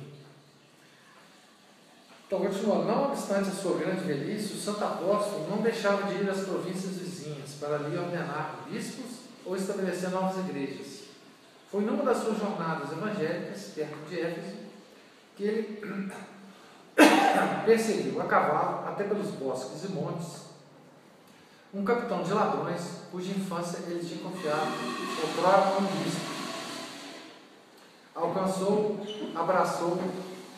Então, continuando, não obstante a sua grande velhice, o Santo Apóstolo não deixava de ir às províncias vizinhas para ali ordenar bispos ou estabelecer novas igrejas. Foi numa das suas jornadas evangélicas, perto de Éfeso, que ele perseguiu a cavalo até pelos bosques e montes um capitão de ladrões cuja infância ele tinha confiado outrora como bispo. Alcançou, abraçou,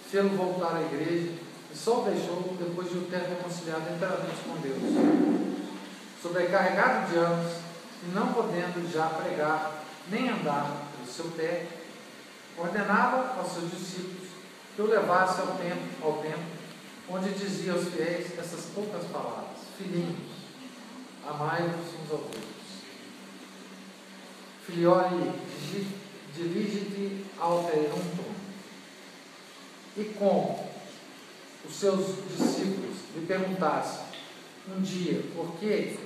fez-lo voltar à igreja e só o deixou depois de o ter reconciliado inteiramente com Deus sobrecarregado de anos e não podendo já pregar nem andar pelo seu pé, ordenava aos seus discípulos que o levasse ao templo, ao templo onde dizia aos fiéis essas poucas palavras: Filhinhos, amai-vos uns aos outros. Filioli, dirige-te ao teuntum. E como os seus discípulos lhe perguntassem um dia por que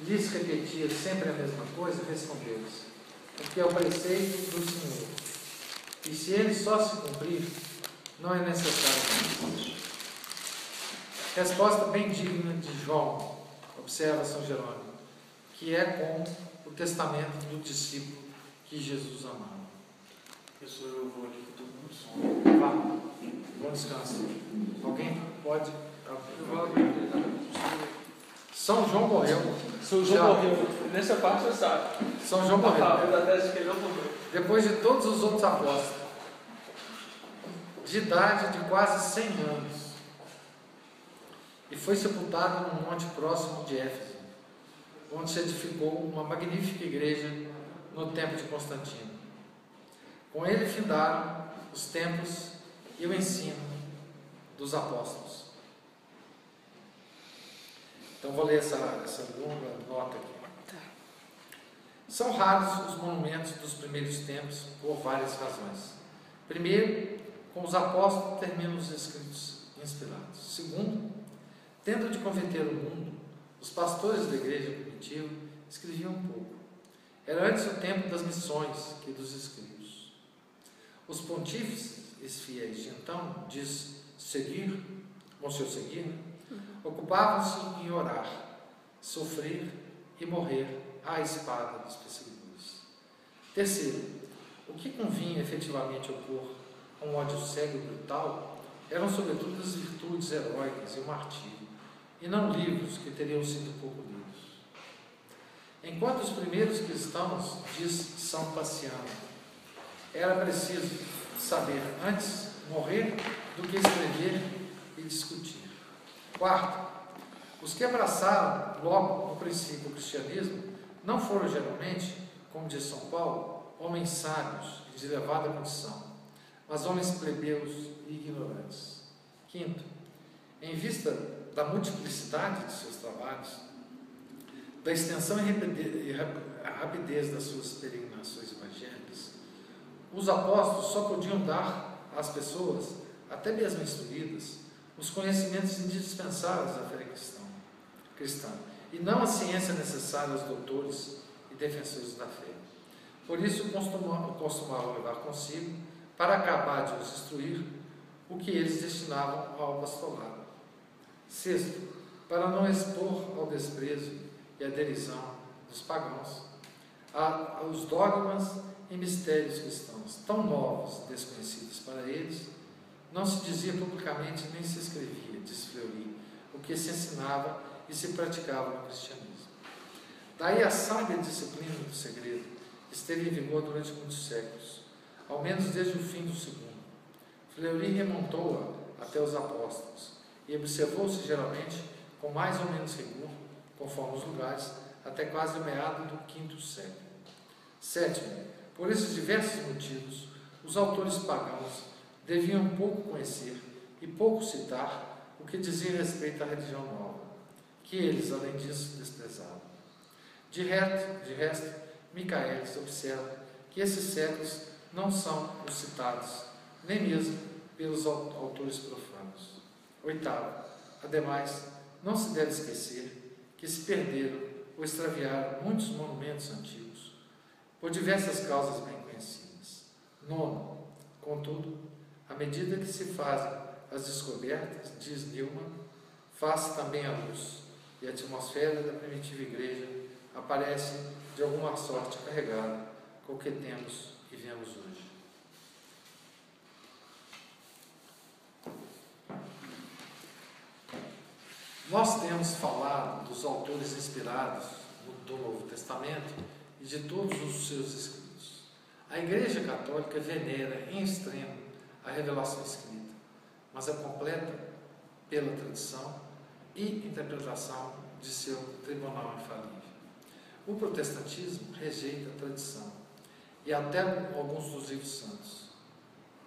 lhes repetia sempre a mesma coisa, respondeu-lhes: Porque é o preceito do Senhor. E se ele só se cumprir, não é necessário. Resposta bem digna de João, observa São Jerônimo, que é com o testamento do discípulo que Jesus amava. Professor, eu vou ali, estou com sono. Vá, bom descanso. Alguém pode? Abrir aqui. São João morreu. São João Já. morreu. Nessa parte você sabe. São João morreu. que morreu. Depois de todos os outros apóstolos, de idade de quase 100 anos, e foi sepultado num monte próximo de Éfeso, onde se edificou uma magnífica igreja no tempo de Constantino. Com ele findaram os templos e o ensino dos apóstolos. Então vou ler essa, essa longa nota aqui. São raros os monumentos dos primeiros tempos por várias razões. Primeiro, com os apóstolos terminam os escritos inspirados. Segundo, tendo de converter o mundo, os pastores da igreja primitiva escreviam um pouco. Era antes o tempo das missões que dos escritos. Os pontífices fiéis de então, diz seguir, seu seguir, né? ocupavam-se em orar, sofrer e morrer à espada dos perseguidores. Terceiro, o que convinha efetivamente opor a um ódio cego e brutal eram sobretudo as virtudes heróicas e o martírio, e não livros que teriam sido pouco lidos. Enquanto os primeiros cristãos, diz São Paciano, era preciso saber antes morrer do que escrever e discutir. Quarto, os que abraçaram logo no princípio o cristianismo não foram geralmente, como diz São Paulo, homens sábios e de elevada condição, mas homens plebeus e ignorantes. Quinto, em vista da multiplicidade de seus trabalhos, da extensão e rapidez das suas peregrinações evangélicas, os apóstolos só podiam dar às pessoas, até mesmo instruídas, os conhecimentos indispensáveis da fé cristã, e não a ciência necessária aos doutores e defensores da fé. Por isso, costumavam levar consigo, para acabar de os instruir, o que eles destinavam ao apostolado. Sexto, para não expor ao desprezo e à derisão dos pagãos, aos dogmas e mistérios cristãos, tão novos e desconhecidos para eles, não se dizia publicamente nem se escrevia, diz Fleury, o que se ensinava e se praticava no cristianismo. Daí a sábia disciplina do segredo esteve em vigor durante muitos séculos, ao menos desde o fim do segundo. Fleury remontou-a até os apóstolos e observou-se geralmente com mais ou menos rigor, conforme os lugares, até quase o meado do quinto século. Sétimo, por esses diversos motivos, os autores pagãos deviam pouco conhecer e pouco citar o que dizia respeito à religião nova, que eles, além disso, desprezavam. De de resto Micaelis observa que esses séculos não são os citados, nem mesmo pelos autores profanos. Oitavo, ademais, não se deve esquecer que se perderam ou extraviaram muitos monumentos antigos, por diversas causas bem conhecidas. Nono, contudo, à medida que se fazem as descobertas, diz Newman, faz também a luz, e a atmosfera da primitiva igreja aparece de alguma sorte carregada com o que temos e vemos hoje. Nós temos falado dos autores inspirados do Novo Testamento e de todos os seus escritos. A Igreja Católica venera em extremo a revelação escrita, mas é completa pela tradição e interpretação de seu tribunal infalível. O protestantismo rejeita a tradição e até alguns dos livros santos.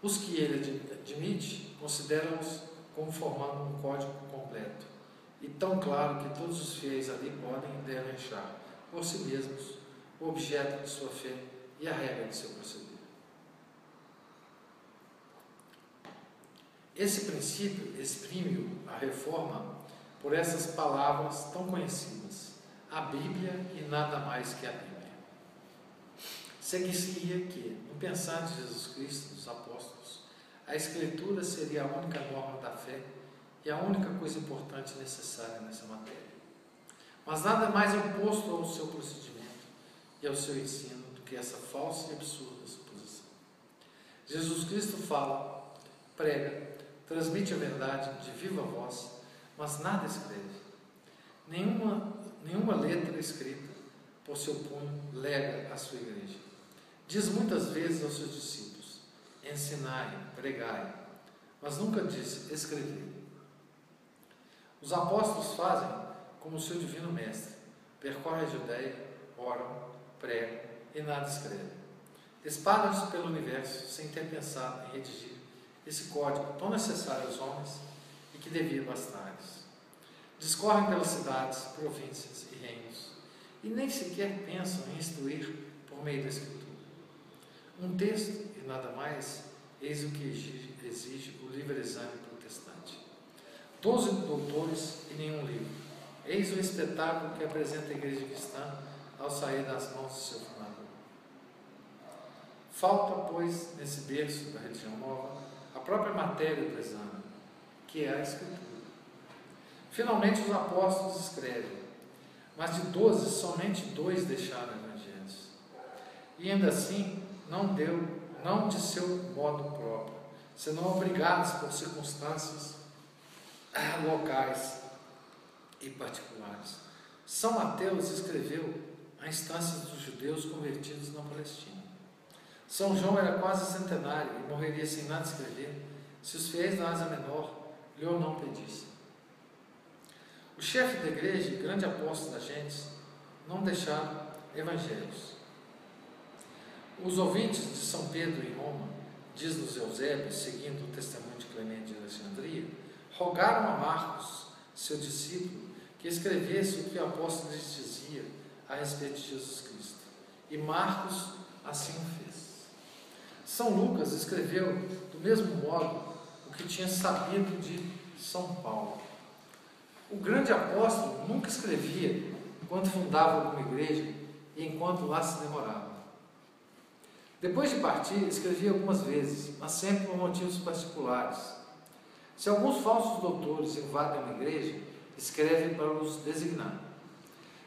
Os que ele admite consideram-os como formando um código completo e tão claro que todos os fiéis ali podem e devem achar por si mesmos o objeto de sua fé e a regra de seu proceder. Esse princípio exprime a reforma por essas palavras tão conhecidas, a Bíblia e nada mais que a Bíblia. Seguiria que, no pensar de Jesus Cristo, dos apóstolos, a Escritura seria a única norma da fé e a única coisa importante e necessária nessa matéria. Mas nada mais oposto ao seu procedimento e ao seu ensino do que essa falsa e absurda suposição. Jesus Cristo fala, prega, transmite a verdade de viva voz, mas nada escreve. Nenhuma, nenhuma letra escrita por seu punho lega à sua igreja. Diz muitas vezes aos seus discípulos: ensinai, pregai, mas nunca diz escrevei. Os apóstolos fazem como o seu divino mestre: percorrem a Judéia, oram, pregam e nada escrevem. Espalham-se pelo universo sem ter pensado em redigir esse código tão necessário aos homens e que devia bastar-lhes. Discorrem pelas cidades, províncias e reinos e nem sequer pensam em instruir por meio da Escritura. Um texto e nada mais, eis o que exige, exige o livre exame. Doze doutores e nenhum livro. Eis o espetáculo que apresenta a igreja cristã ao sair das mãos de seu fundador. Falta, pois, nesse berço da religião nova, a própria matéria do exame, que é a Escritura. Finalmente os apóstolos escrevem, mas de doze, somente dois deixaram evangelhos. E ainda assim, não deu, não de seu modo próprio, senão obrigados por circunstâncias locais e particulares. São Mateus escreveu a instâncias dos judeus convertidos na Palestina. São João era quase centenário e morreria sem nada escrever se os fiéis da Ásia Menor lhe ou não pedissem. O chefe da igreja grande apóstolo da gente não deixaram evangelhos. Os ouvintes de São Pedro em Roma, diz-nos Eusébio, seguindo o testemunho de Clemente de Alexandria, rogaram a Marcos, seu discípulo, que escrevesse o que o apóstolo lhes dizia a respeito de Jesus Cristo. E Marcos assim o fez. São Lucas escreveu, do mesmo modo, o que tinha sabido de São Paulo. O grande apóstolo nunca escrevia quando fundava alguma igreja e enquanto lá se demorava. Depois de partir, escrevia algumas vezes, mas sempre por motivos particulares. Se alguns falsos doutores invadem uma igreja, escreve para os designar.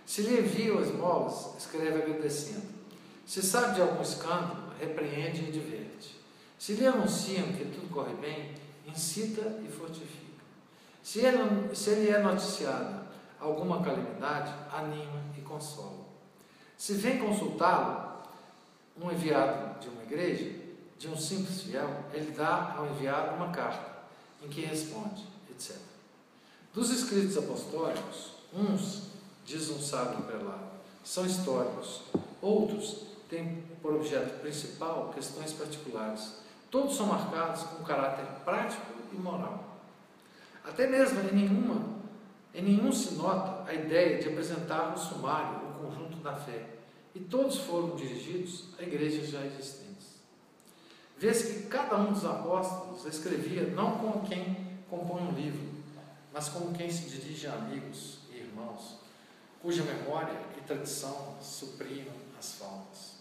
Se lhe enviam esmolas, escreve agradecendo. Se sabe de algum escândalo, repreende e diverte. Se lhe anunciam que tudo corre bem, incita e fortifica. Se ele, se ele é noticiado alguma calamidade, anima e consola. Se vem consultá-lo um enviado de uma igreja, de um simples fiel, ele dá ao enviado uma carta em que responde, etc. Dos escritos apostólicos, uns, diz um sábio prelado, são históricos, outros têm por objeto principal questões particulares. Todos são marcados com caráter prático e moral. Até mesmo em nenhuma, em nenhum se nota a ideia de apresentar no sumário o conjunto da fé, e todos foram dirigidos a igrejas já existentes. Vê-se que cada um dos apóstolos escrevia não como quem compõe um livro, mas como quem se dirige a amigos e irmãos, cuja memória e tradição suprimem as faltas.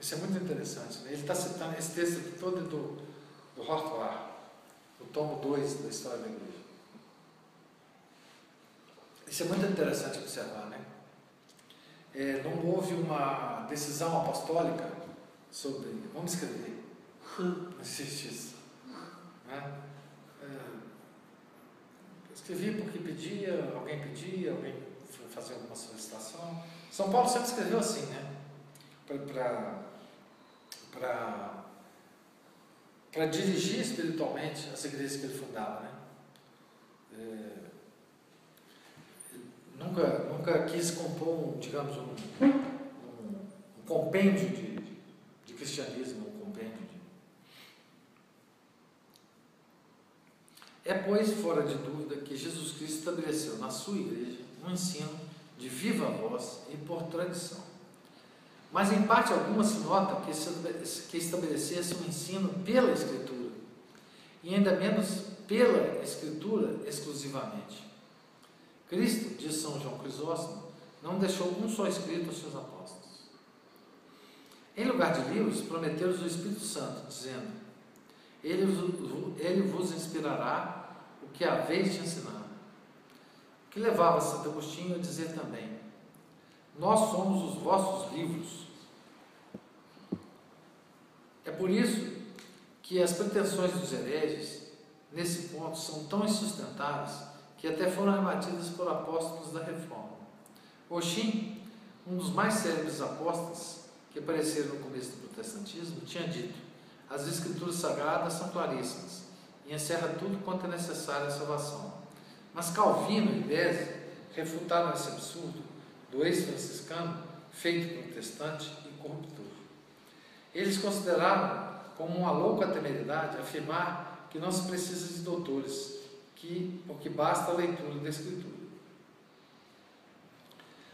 Isso é muito interessante. Né? Ele está citando esse texto aqui todo do, do Hortwar, o tomo 2 da História da Igreja. Isso é muito interessante observar, né? É, não houve uma decisão apostólica sobre, vamos escrever, não existe isso. Né? É, escrevi porque pedia, alguém pedia, alguém fazia alguma solicitação. São Paulo sempre escreveu assim, né? Para dirigir espiritualmente as igrejas que ele fundava. Né? É, nunca, nunca quis compor, digamos, um, um, um compêndio de, cristianismo, compêndio. É, pois, fora de dúvida que Jesus Cristo estabeleceu na sua igreja um ensino de viva voz e por tradição mas em parte alguma se nota que estabelecesse um ensino pela Escritura, e ainda menos pela Escritura exclusivamente. Cristo, diz São João Crisóstomo, não deixou um só escrito aos seus apóstolos. Em lugar de livros, prometeu-lhes o Espírito Santo, dizendo: ele, ele vos inspirará o que haveis de ensinar. O que levava Santo Agostinho a dizer também: nós somos os vossos livros. É por isso que as pretensões dos hereges, nesse ponto, são tão insustentáveis que até foram rebatidas por apóstolos da reforma. Oxim, um dos mais célebres apóstolos que apareceram no começo do protestantismo, tinha dito: as escrituras sagradas são claríssimas e encerra tudo quanto é necessário à salvação. Mas Calvino e Beze refutaram esse absurdo do ex-franciscano, feito protestante e corruptor. Eles consideraram como uma louca temeridade afirmar que não se precisa de doutores, que, porque basta a leitura da Escritura.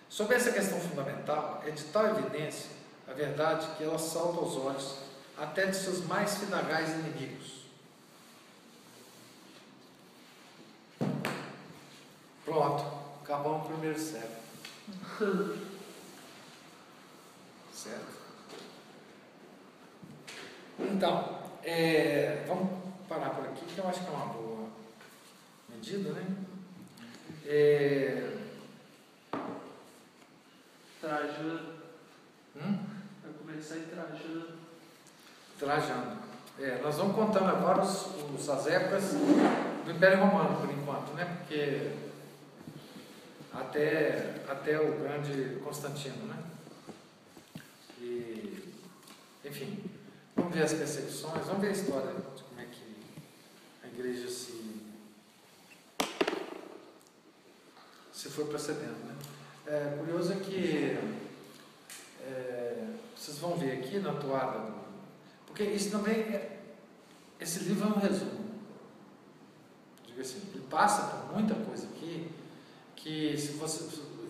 Sobre essa questão fundamental, é de tal evidência a verdade que ela salta aos olhos até de seus mais finagais inimigos. Pronto, acabamos o primeiro século. certo? Então, é, vamos parar por aqui, que eu acho que é uma boa medida, né? É, Trajano. hum? Começar em Trajano. Trajano. É, nós vamos contando agora os, os- as épocas do Império Romano, por enquanto, né? Porque até, até o grande Constantino, né? E, enfim, vamos ver as perseguições, vamos ver a história de como é que a igreja se, se foi procedendo, né? É, curioso é que é, vocês vão ver aqui na toada do, porque isso também é. Esse livro é um resumo. Digo assim, ele passa por muita coisa aqui que se, você,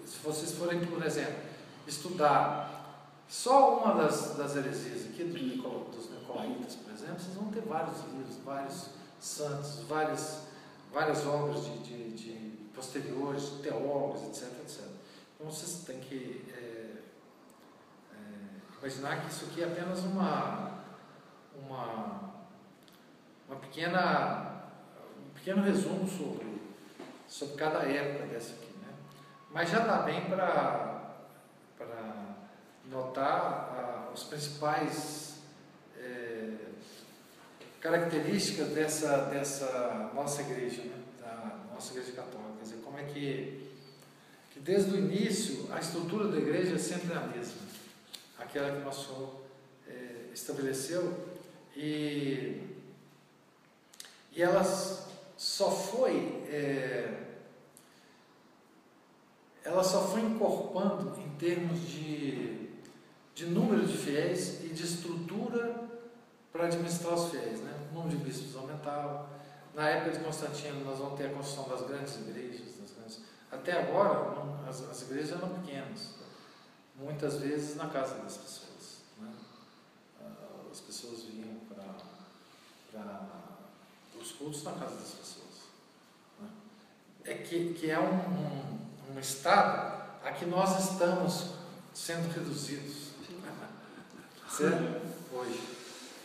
se vocês forem, por exemplo, estudar só uma das, das heresias aqui do Nicol- dos Nicolaitas, por exemplo, vocês vão ter vários livros, vários santos, várias, várias obras de, de, de posteriores, teólogos, etc, etc. Então vocês têm que imaginar que isso aqui é apenas uma uma, uma pequena, um pequeno resumo sobre, sobre cada época dessa aqui. Né? Mas já dá bem para notar ah, os principais eh, características dessa, dessa nossa igreja, né? da nossa igreja católica. Quer dizer, como é que, que desde o início a estrutura da igreja é sempre a mesma, aquela que nosso Senhor eh, estabeleceu e, e ela só foi é, ela só foi encorpando em termos de, de número de fiéis e de estrutura para administrar os fiéis. Né? O número de bispos aumentava. Na época de Constantino, nós vamos ter a construção das grandes igrejas. Das grandes... Até agora, as, as igrejas eram pequenas, muitas vezes na casa das pessoas. Né? Ah, As pessoas vinham para os cultos na casa das pessoas. né? É que, que é um, um, um estado a que nós estamos sendo reduzidos. Certo? Hoje.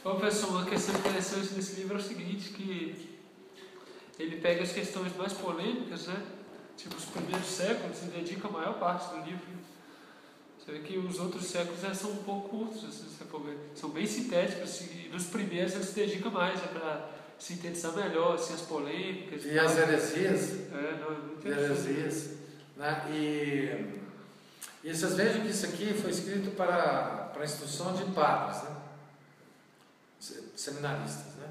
Ô, pessoal, uma questão interessante nesse livro é o seguinte, que ele pega as questões mais polêmicas, né? Tipo, os primeiros séculos, e dedica a maior parte do livro. Você vê que os outros séculos já são um pouco curtos, assim, se você for ver. são bem sintéticos, e nos primeiros ele se dedica mais, é para sintetizar melhor assim, as polêmicas. E as heresias, É, não, é e heresias, né? E, e vocês vejam que isso aqui foi escrito para, para a instrução de padres, né? Se- seminaristas, né?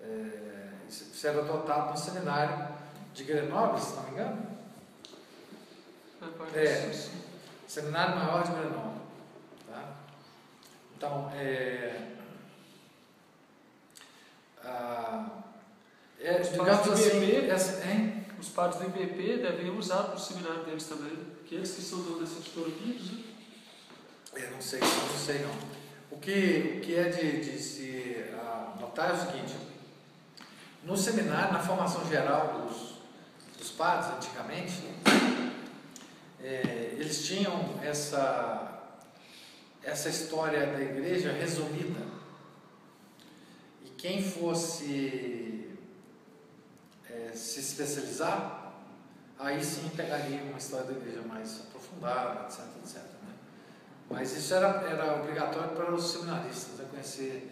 É, isso era adotado no seminário de Grenoble, se não me engano. É, pode É. ser. Seminário Maior de Grenoble. Tá? Então, é, ah, é, Os digamos padres do assim, essa, hein? Os padres do IBP devem usar para o seminário deles também, que eles que são donos dessa teologia, né? Eu não sei, não sei não. O que, o que é de, de se ah, notar é o seguinte, no seminário, na formação geral dos, dos padres, antigamente, é, eles tinham essa, essa história da igreja resumida. E quem fosse é, se especializar, aí sim pegaria uma história da igreja mais aprofundada, etc, etc. né? Mas isso era, era obrigatório para os seminaristas, né, conhecer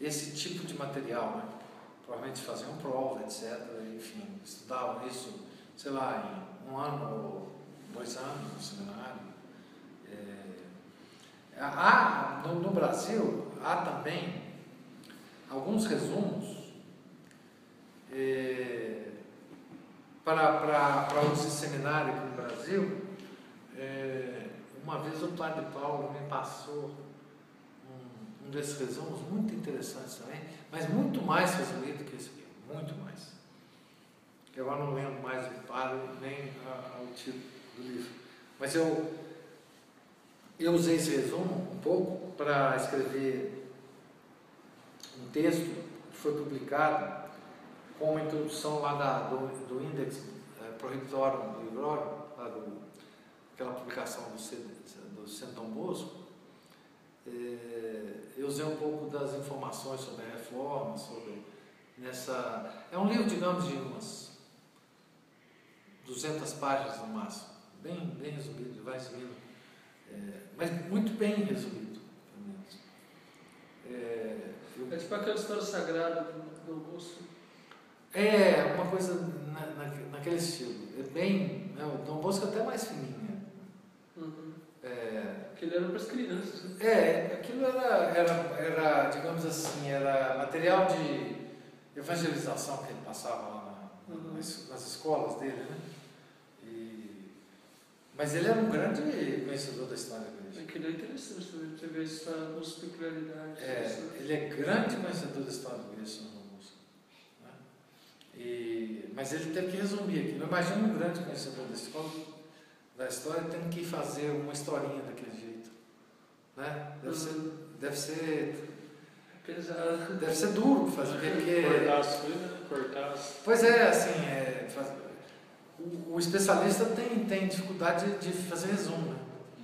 esse tipo de material. Né? Provavelmente faziam prova, etc. Enfim, estudavam isso, sei lá, em um ano ou dois anos no seminário. É, há, no, no Brasil, há também alguns resumos é, para, para, para em seminário aqui no Brasil. É, uma vez o padre Paulo me passou um, um desses resumos muito interessantes também, mas muito mais resumido que esse aqui, muito mais. Eu não lembro mais o padre nem o título do livro. Mas eu, eu usei esse resumo um pouco para escrever um texto que foi publicado com uma introdução lá da, do, do Index eh, Prohibitorum Librorum, lá do, aquela publicação do, do Centro Bosco. Eh, eu usei um pouco das informações sobre a reforma, sobre nessa. É um livro, digamos, de umas 200 páginas no máximo. Bem, bem resumido, vai resumindo. É, mas muito bem resumido, pelo menos. É, eu- É tipo aquela história sagrada do Bosco. é uma coisa na, na- naquele estilo. É bem. Né, o Dom Bosco é até mais fininho. né? Uhum. É, ele era para as crianças. É, aquilo era, era, era, digamos assim, era material de evangelização que ele passava lá na- Uhum. nas, nas escolas dele, né? Mas ele era um grande conhecedor da história da igreja. Aquilo é interessante você isso, as peculiaridades. É, ele é grande conhecedor da história da igreja, João Bosco, né? E, mas ele teve que resumir aquilo. Imagina um grande conhecedor da escola, da história tendo que fazer uma historinha daquele jeito. Né? Deve, ser, deve, ser, Pesado. deve ser duro fazer, porque. Cortar as coisas? Cortar as. Pois é, assim, é, faz- o, o especialista tem, tem dificuldade de, de fazer resumo. Né?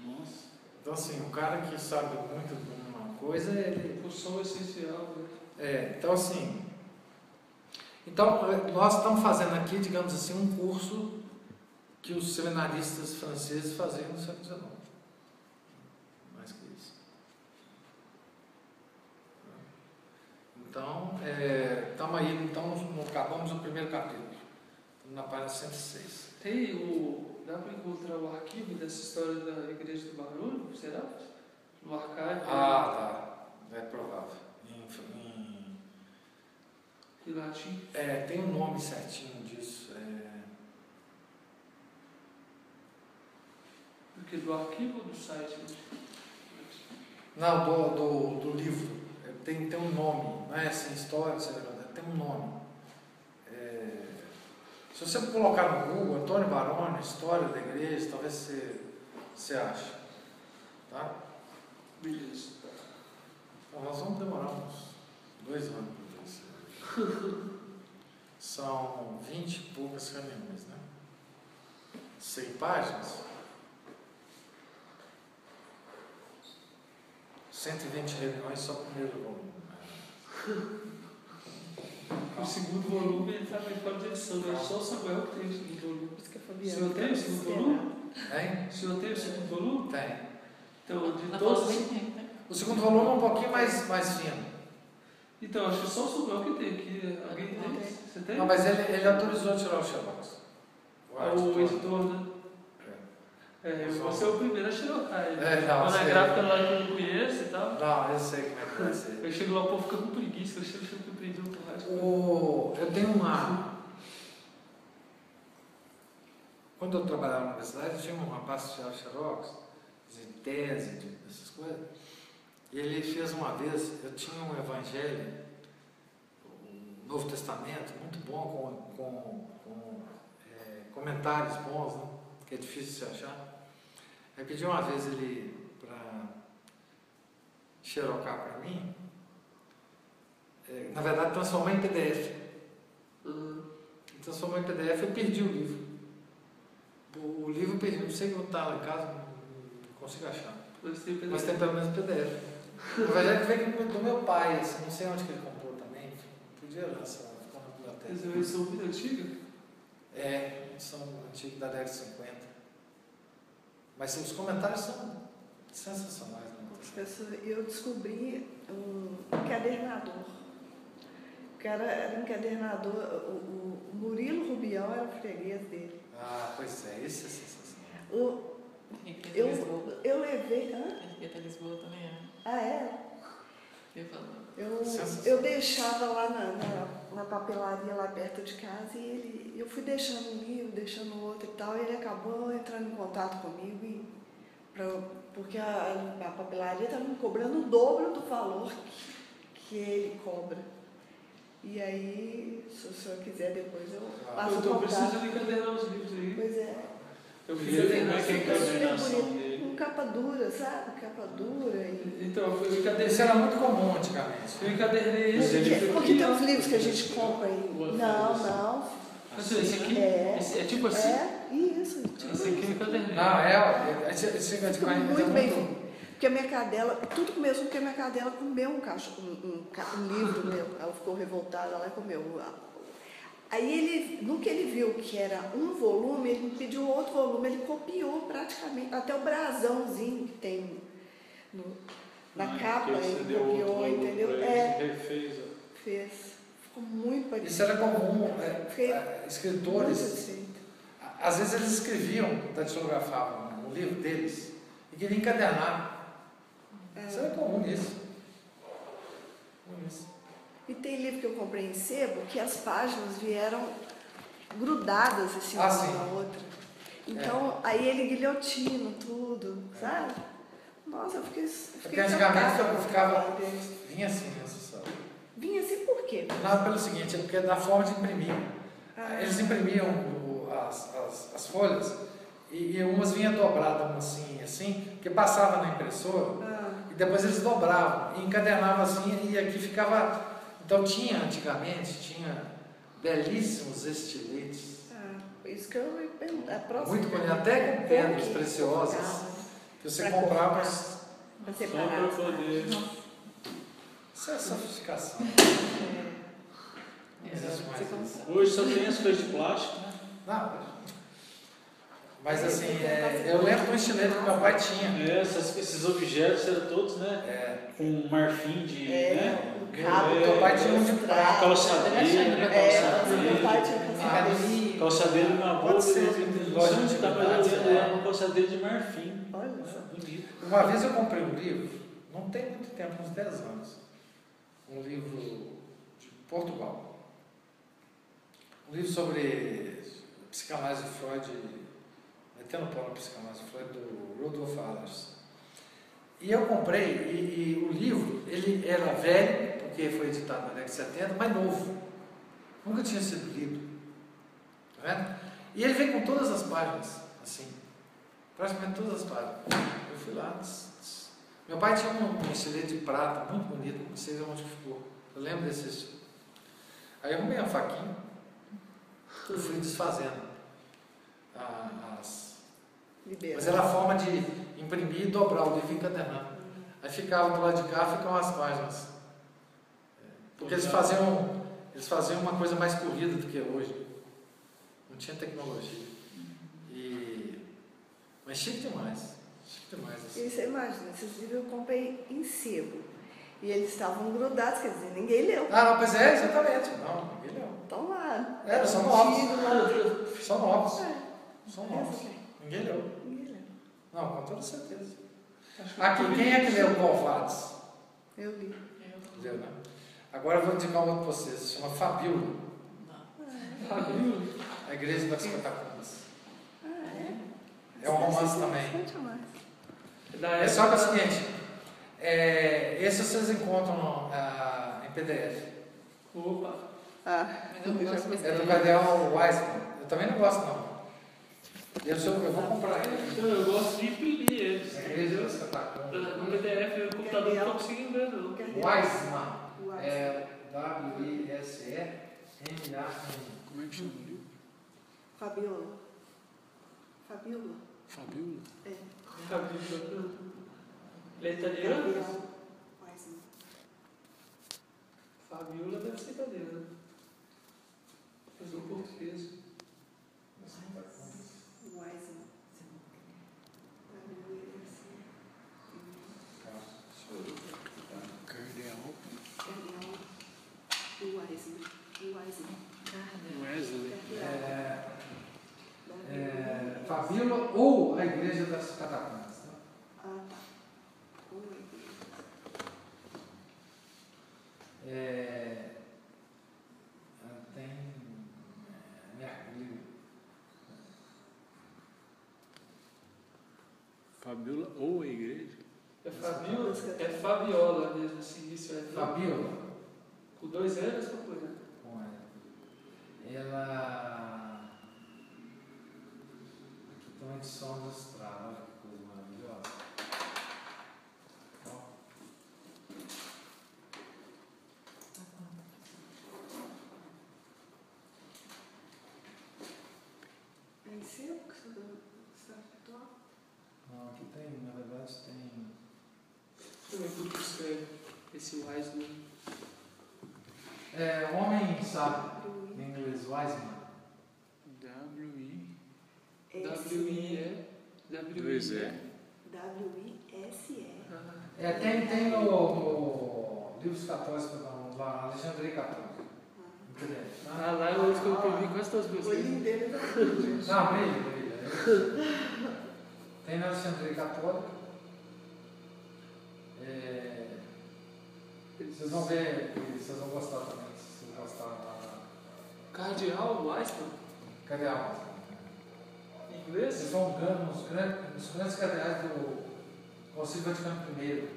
Nossa. Então, assim, o cara que sabe muito de uma coisa, ele. O som é essencial. Né? É, então, assim. Então, eh, nós estamos fazendo aqui, digamos assim, um curso que os seminaristas franceses faziam no século XIX. Mais que isso. Então, estamos aí, então, acabamos o primeiro capítulo. Na página 106. Tem o. Dá para encontrar o arquivo dessa história da igreja do Barulho? Será? No archive? Ah, tá. É provável. Em, em- Em latim. é, tem um nome certinho disso. É, Porque do arquivo ou do site? Não, do, do, do livro. É, Tem, tem um nome, não é assim, história, lá, tem um nome. Se você colocar no Google Antônio Baroni, História da Igreja, talvez você, você ache. Tá? Beleza. Então, nós vamos demorar uns dois anos para isso. São vinte e poucas reuniões, né? 100 páginas. 120 reuniões só o primeiro volume. né? O segundo volume ele estava em fora de edição, né? Só o Samuel que tem o segundo volume. O senhor tem o tá segundo volume? Hein? O senhor tem o segundo volume? Tem. Então, de todos. tem, né? O segundo volume é um pouquinho mais, mais fino. Então, acho que só o Samuel que tem. Que alguém tem? Tem. Você tem? Não, mas ele, ele autorizou tirar o Xerox. É o editor, né? É, eu vou ser o primeiro a xerocar. É, não, Quando a sei. gráfica lá que eu não conheço e tal. Não, eu sei como é que vai ser. Eu chego lá, o povo fica com preguiça, eu chego, chego com preguiça no rádio. O, eu tenho uma. Quando eu trabalhava na universidade, eu tinha um rapaz que tirava xerox, de tese, de, essas coisas. E ele fez uma vez, eu tinha um evangelho, um Novo Testamento, muito bom, com, com, com é, comentários bons, né? que é difícil de se achar. Aí pedi uma vez ele para xerocar para mim, é, na verdade transformar em PDF. Uhum. Transformou em PDF e perdi o livro. O, o livro perdi, não sei onde está lá em casa, não, consigo achar. Mas tem Mas tem pelo menos PDF. Na verdade veio do meu pai, assim, não sei onde que ele comprou também. Podia lançar, ficou na Essa é biblioteca. uma versão muito antiga? É, são antigos da década de 50. Mas os comentários são sensacionais. Né? Professor, eu descobri um encadernador. O cara era um encadernador, o, o- o Murilo Rubião era o freguês dele. Ah, pois é, esse é sensacional. O, eu, eu levei. Hã? Que ir até Lisboa também, é. Ah, é? Eu falo. Eu, eu deixava lá na, na, na papelaria lá perto de casa e ele, eu fui deixando um livro, deixando outro e tal, e ele acabou entrando em contato comigo e pra, porque a, a papelaria estava me cobrando o dobro do valor que, que ele cobra. E aí, se o senhor quiser depois eu Ah. passo Eu o estou contato. precisando encadernar os livros aí. Pois é. Eu queria ele encadernar como que é a encadernação dele? Capa dura, sabe? Capa dura e... Então, eu Isso encadernei. era muito comum antigamente. Eu encadernei esse Porque, porque tem uns livros que a gente compra aí. Não, não. Esse aqui, É. esse é tipo assim. É, isso. tipo Esse aqui isso. encadernei. Não, é, é muito bem muito. feito. Porque a minha cadela, tudo começou porque a minha cadela comeu um, cacho, um, um, um livro meu. Ela ficou revoltada lá e comeu. Aí ele, no que ele viu que era um volume, ele me pediu outro volume, ele copiou praticamente, até o brasãozinho que tem no- na Ah, capa, porque você ele copiou, entendeu? É, refez, fez. Ficou muito parecido. Isso era comum. é, é, escritores, às vezes eles escreviam, datilografavam um livro deles e queriam encadernar. É. Isso era comum nisso. E tem livro que eu comprei em sebo que as páginas vieram grudadas assim Ah, uma sim. na outra. Então, aí ele guilhotina tudo, sabe? Nossa, eu fiquei. É fiquei porque antigamente eu ficava. Vinha assim, história. Vinha assim por quê? Não, pelo seguinte, é porque é da forma de imprimir. Ah, Eles imprimiam o- as, as, as folhas e, e umas vinham dobradas, umas assim, assim, que passava na impressora ah, e depois eles dobravam e encadernavam assim e aqui ficava. Então tinha antigamente, tinha belíssimos estiletes, ah, isso que eu. A próxima muito bonito, pergunta até é com pedras preciosas Ah, que você Pra comprava. Isso Pra Só separar. poder. é sofisticação. Mais isso. Hoje só tem as coisas de plástico, né? Não, mas assim, é, eu lembro de um estilete que meu pai tinha. É, esses objetos eram todos, né? É, Com marfim de. É, né? o cabo É, um de né? É, tinha Ah, calçadeira. Calçadeira de uma boa. Pode ser, Não tá, lembro, né? era uma calçadeira de marfim. Olha só. Era bonito. Uma vez eu comprei um livro, não tem muito tempo, uns 10 anos. Um livro de Portugal. Um livro sobre psicanálise de Freud, metendo pau na psicanálise de Freud, do Rudolf Allers. E eu comprei, e, e o livro, ele era velho, porque foi editado na década de 70, mas novo. Nunca tinha sido lido. Tá vendo? E ele vem com todas as páginas, assim. Praticamente todas as páginas. Eu fui lá. tss, tss. Meu pai tinha um, um estilete de prata muito bonito, não sei onde ficou. Eu lembro desse. Aí eu arrumei uma faquinha e fui desfazendo a- as. Libera. Mas era a forma de imprimir e dobrar o livro e encadernar. Aí ficava do lado de cá, ficavam as páginas. Porque eles faziam, eles faziam uma coisa mais corrida do que hoje. Não tinha tecnologia. E, mas chique demais. Chique demais. Assim. E você imagina, esses livros eu comprei em sebo. E eles estavam grudados, quer dizer, ninguém leu. Ah, não, pois é, exatamente. Não, ninguém leu. Estão lá. É, são Antigo, novos. lá. São novos. É, São novos. Ninguém leu. Ninguém leu. Não, com toda certeza. Aqui, quem é que leu Golvados? Eu li. Leu, né? Agora eu vou indicar um outro para vocês. Se chama Fabíola. Fabíola. A Igreja das Catacumbas. Ah, é? É um romance também. É só que é o seguinte, é, esse vocês encontram ah, em PDF. Opa. Ah, eu não. É do Cardeal Weissman. Eu também não gosto não. Eu, sou, eu vou comprar ele. Então, eu gosto de imprimir eles. A Igreja das Catacumbas. No PDF, o computador não tô conseguindo ver, não. Uai. É W-I-S-E-M-A-N. Como é que chama o livro? Fabiola. Fabiola. Fabiola? É. Fabíola. Ele é italiano? Gabriel Weissman. Fabíola deve ser italiano. Mas no português. Weissman. Cardeal. Gabriel Weissman. Weissman. Wesley. É, é, Ou a Igreja das Catacumbas. né? Ah, tá. É, ela tem é, Mercúrio. Fabiola ou a igreja? É Fabíola? É Fabiola mesmo, assim, isso é. Fabíola. Com dois anos, uma coisa. com ela. Ela. Aqui tem uma edição austral, olha que coisa maravilhosa. Ó. É em sebo que está atual? Não, aqui tem, na verdade tem. Também tudo que escreve. Esse Weisman. É, homem sábio, em inglês. Wiseman. W-I. W-I-E. W-I-E. E. W-I-S-E. É, tem, tem no, no Livros Católicos, não, lá, Alexandria Católica. Ah, lá eu acho que eu perdi quase todas as O coisas. olhinho dele não Não, brilha, brilha. Tem na Alexandria Católica. É, vocês vão ver, vocês vão gostar também, se vocês gostarem lá Cardeal Weissman. Cardeal. Em inglês? Eles são um uns grandes, uns grandes cardeais do Concílio Vaticano I.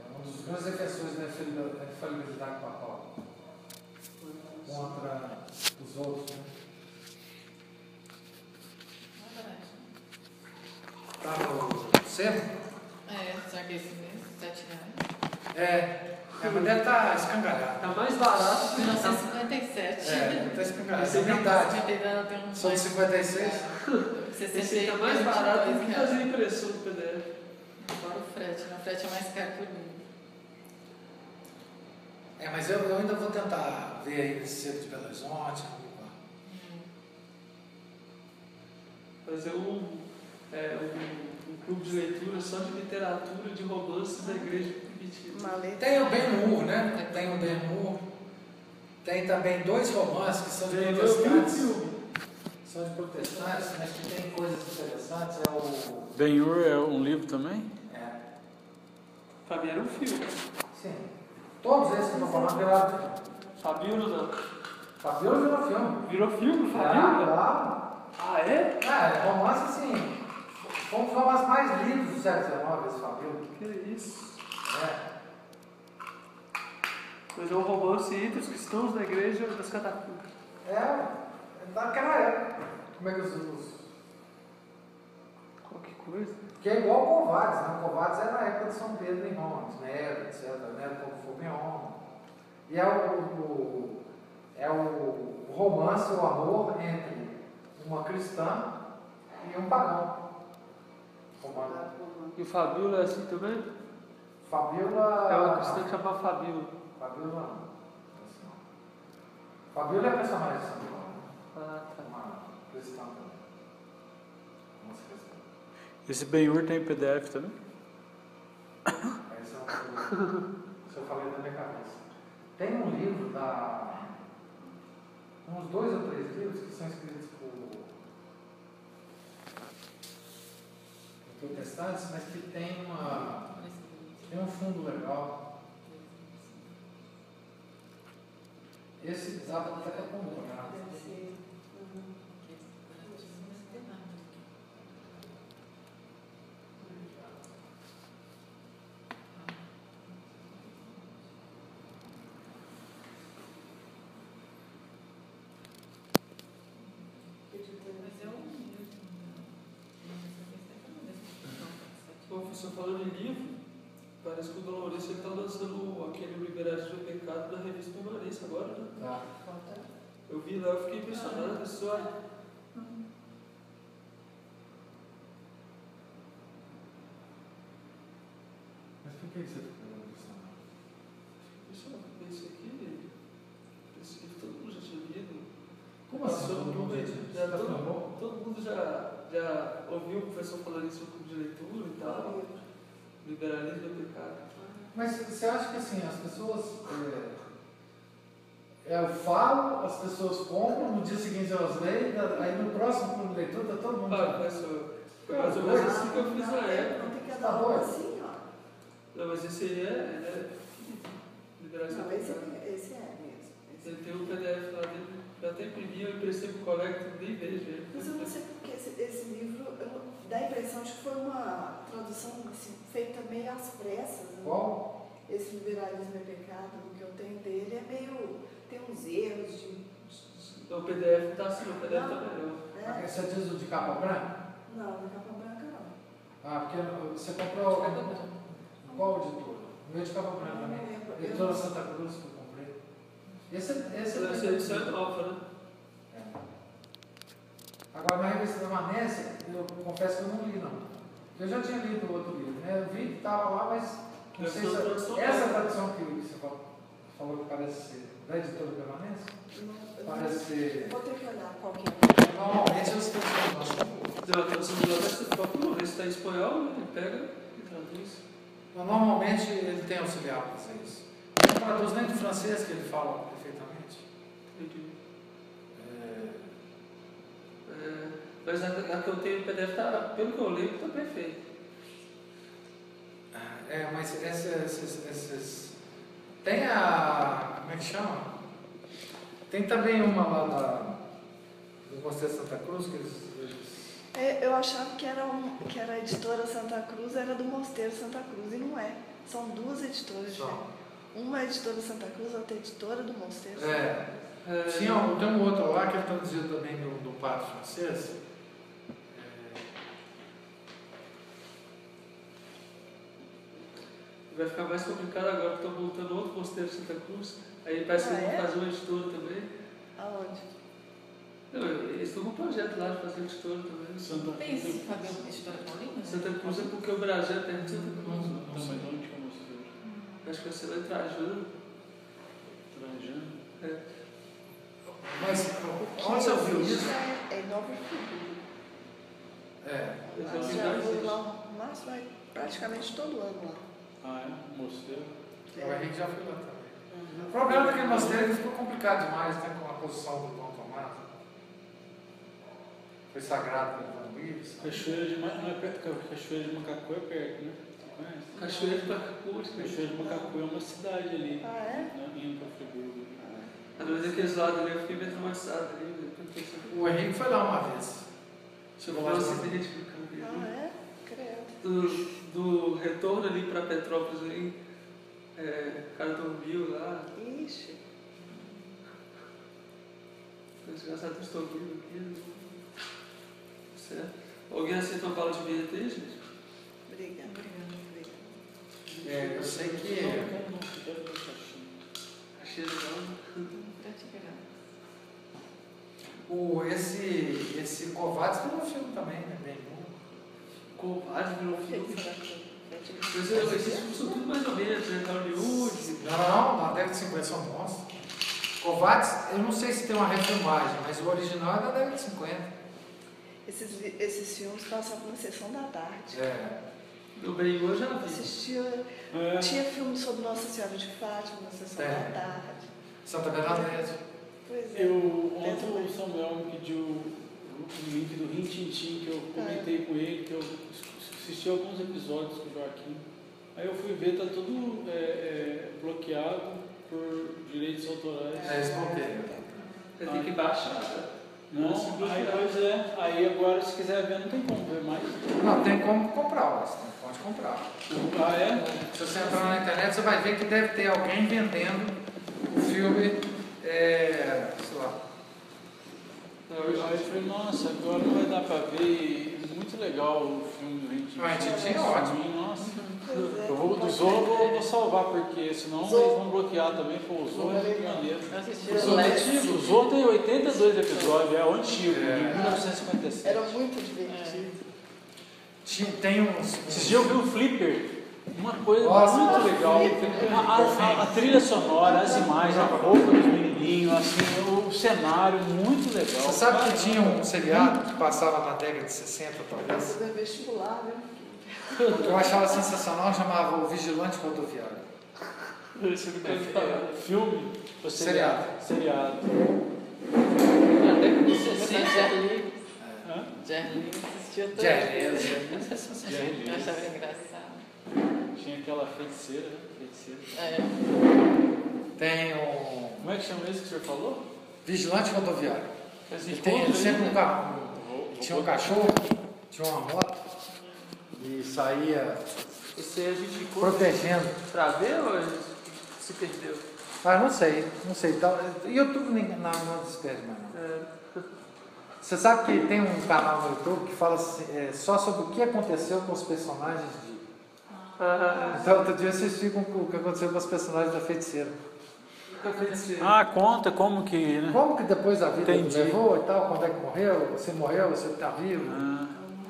É um dos grandes defensores da infalib- da infalibilidade papal contra os outros. Né? Tá no centro? É, será que é esse mesmo? Sete reais? É, é mas deve estar escangalhado. Tá mais barato que 1957. É, deve estar escangalhado. É tá verdade. 52 tem São de 56? 60 Esse aí tá mais barato do que reais. fazer impressão do PDF. Agora o frete, né? O frete é mais caro que o livro. É, mas eu, eu ainda vou tentar ver aí nesse centro de Belo Horizonte. Fazer um, é, um, um clube de leitura só de literatura de romances da igreja letra. Tem o Ben-Hur, né? Tem o Ben-Hur. Tem também dois romances que são de o protestantes. São de protestantes, mas que tem coisas interessantes. É o... Ben-Hur é um livro também? É, mim era um filme. sim. Todos esses que eu estou falando viraram filme. Fabíola não. Fabiola virou filme. Virou filme, Ah, Fabíola? claro. Ah, é? É, romance assim. Foi um dos romances mais lidos do século XIX, esse Fabiola. Que isso. É. Mas é um romance entre os cristãos da igreja das catacumbas. É, daquela época. Como é que os. os Qualquer coisa. que é igual o Covades, né? O Covades é na época de São Pedro em Roma, Nero, etc. Nero como. E é o, o- é o romance, o amor entre uma cristã e um pagão. Romano. E o Fabíola é assim também? Fabiola. É uma cristã que chama Fabíola. Fabiola não. Não. Fabiola é a personagem de São Paulo. Ah, tá. Uma cristã também. Uma cristã. Esse Ben-Hur tem PDF também? Esse é um Isso eu falei na minha cabeça. Tem um livro da. Uns dois ou três livros que são escritos por, por protestantes, mas que tem uma. Tem um fundo legal. Esse dá até para uhum. É um livro. Professor, falando em livro, parece que o Dom Maurício está lançando aquele Liberais do Pecado na revista Permanência agora, né? Tá? Eu vi lá, eu fiquei impressionado com a história. Mas por que você ficou impressionado? Impressionado com esse aqui. Esse livro todo mundo já tinha lido. Como assim? Todo mundo já tá todo, todo mundo já, já ouviu o professor falando isso no clube de leitura e tal. Liberalismo é pecado. Mas você acha que assim, as pessoas. É, é, eu falo, as pessoas compram, no dia seguinte elas leem, aí no próximo clube de leitura está todo mundo. Ah, professor, foi mais ou menos assim que eu fiz na época. Não tem que Tá doido? assim, ó. Não, mas esse aí é, ele é liberalismo Não, é esse, pecado. esse é mesmo. Esse Ele tem um PDF lá dele, eu até imprimi, eu emprestei pro colega que nem vejo ele. Mas eu não sei porque esse, esse livro eu, dá a impressão de que foi uma tradução assim, feita meio às pressas. né? Qual? Esse liberalismo é pecado, o que eu tenho dele é meio. tem uns erros de. de- Então, O PDF tá assim, o PDF tá melhor. né? Você diz o de capa branca? Não, na capa branca não. Ah, porque você comprou. Qual editor? O meu de capa branca. Eu- Editora Santa Cruz que eu comprei. Esse, esse Essa edição é nova, né? É. Agora, na revista da Manésia, eu confesso que eu não li, não. Eu já tinha lido o outro livro, né? Eu vi que estava lá, mas não Deve sei se tradução essa tradução que você falou, falou que parece ser Da editora permanência? Não, eu Parece ser. Vou ter que olhar qual que é. Normalmente eles Então, a tradução vê se está em espanhol, né? ele pega e traduz. Mas Normalmente ele tem auxiliar para fazer isso. Não traduz nem do francês, que ele fala perfeitamente. Entendi. É, É, mas a, a que eu tenho no PDF, tá, pelo que eu lembro, está perfeito. é, mas esses, esses. Tem a. Como é que chama? Tem também uma lá da, do Mosteiro Santa Cruz, que eles. eles É, eu achava que era, um, que era a editora Santa Cruz, era do Mosteiro Santa Cruz, e não é. São duas editoras diferentes. Uma é a editora Santa Cruz, outra é a editora do Mosteiro. É, É, tinha um, tem um outro lá que ele traduziu também do, do padre francês. É, Vai ficar mais complicado agora que estão montando outro mosteiro de Santa Cruz. Aí parece que Ah, eles vão é? fazer uma editora também. Aonde? Não, eles estão com um projeto lá de fazer editora também. Santa Tem esse Cruz. Fabião Editora Paulina? Santa Cruz é porque o Brasil é perto de Santa Cruz. Não, mas onde que é o mosteiro? Acho que vai trajando. Trajano? Mas onde você ouviu isso? É, é em Nova Friburgo. É. Eu Eu já vou lá, mas vai praticamente todo ano lá. Ah, é? Mosteiro? O Henrique já foi lá também. O problema daquele mosteiro é que ficou complicado demais, né? Com a posição do Dom Tomás. Foi sagrado pelo Van Willis. Cachoeira de, não é perto, Ca- Cachoeira de Macacu é perto, né? Você conhece? Cachoeira de que é. Cachoeira de Macacu é uma cidade ali, Ah, é? né? indo para Friburgo. Ah, mas aqueles lados ali eu fiquei meio traumatizado ali. né? Porque O Henrique foi lá uma vez. Chegou lá um acidente no caminho. Ah, é? Credo. Do, do retorno ali para Petrópolis aí, é, o cara dormiu lá. Ixi. Desgraçado, eu estou vivo aqui. né? Certo. Alguém aceita uma bala de bilhete aí, gente? Obrigada. Obrigada. É, eu sei que. não, não, O, esse, esse Kovács um filme também, né? Bem bom. Covarde virou filme. esses filmes são tudo mais ou menos, né? Hollywood. Não, não, na década de 50 são bons. Kovács, eu não sei se tem uma refilmagem, mas o original é da década de 50. Esses, esses filmes passavam na sessão da tarde. É. Do bem eu já Eu vi. assistia. É, Tinha filme sobre Nossa Senhora de Fátima na sessão É. da tarde. Santa Bernadette. Pois é. eu, Tem ontem o Samuel me pediu o link do Rin Tin Tin, que eu comentei com ele, que eu assisti alguns episódios com o Joaquim. Aí eu fui ver, tá tudo é, é, bloqueado por direitos autorais. É, eles. Você tem que baixar. né? Não, aí, pois é. Aí agora, se quiser ver, não tem como ver mais. Não, tem como comprar, mas não pode comprar. Ah, é? Se você entrar na internet, você vai ver que deve ter alguém vendendo o filme, é, sei lá. Não, Aí eu eu falei, nossa, agora não vai dar pra ver. Muito legal o filme do Ah, Rin Tin Tin é ótimo. Nossa. É. Eu vou, do Zorro eu vou, salvar, porque senão Zorro. eles vão bloquear também. Pô, o Zorro é muito maneiro. Eu O Zorro é o Zorro tem 82 episódios, é o antigo, É. de 1957. Era muito divertido. Tinha- Tem uns. Esses dias eu vi o Flipper, uma coisa Nossa, muito legal. A, a- a trilha sonora, as imagens, a roupa dos menininhos, assim, o cenário, muito legal. Você sabe que tinha um seriado que passava na década de 60, talvez? Isso é vestibular, né? que eu achava sensacional, chamava O Vigilante Rodoviário. Esse eu. É, filme? Ou Seriado. Seriado. Na década de 60, Jerry? Jerry assistia todo. Jerry, Eu Jerry achava engraçado. Tinha aquela feiticeira, né? Feiticeira. É. Tem um Como é que chama esse que o senhor falou? Vigilante Rodoviário. Ele tem aí, sempre um né? carro. Tinha um cachorro, tinha uma moto e saía Esse aí a gente protegendo. pra ver ou a gente se perdeu? Ah, não sei, não sei. Tal- YouTube nem- não, não despede mais não. É, Você sabe que tem um canal no YouTube que fala assim, é, só sobre o que aconteceu com os personagens de. Ah, Então outro dia eu assisti com o que aconteceu com os personagens da feiticeira. Ah, conta como que, né? Como que depois a vida Entendi. levou e tal, quando é que morreu, você morreu, você está vivo. Ah,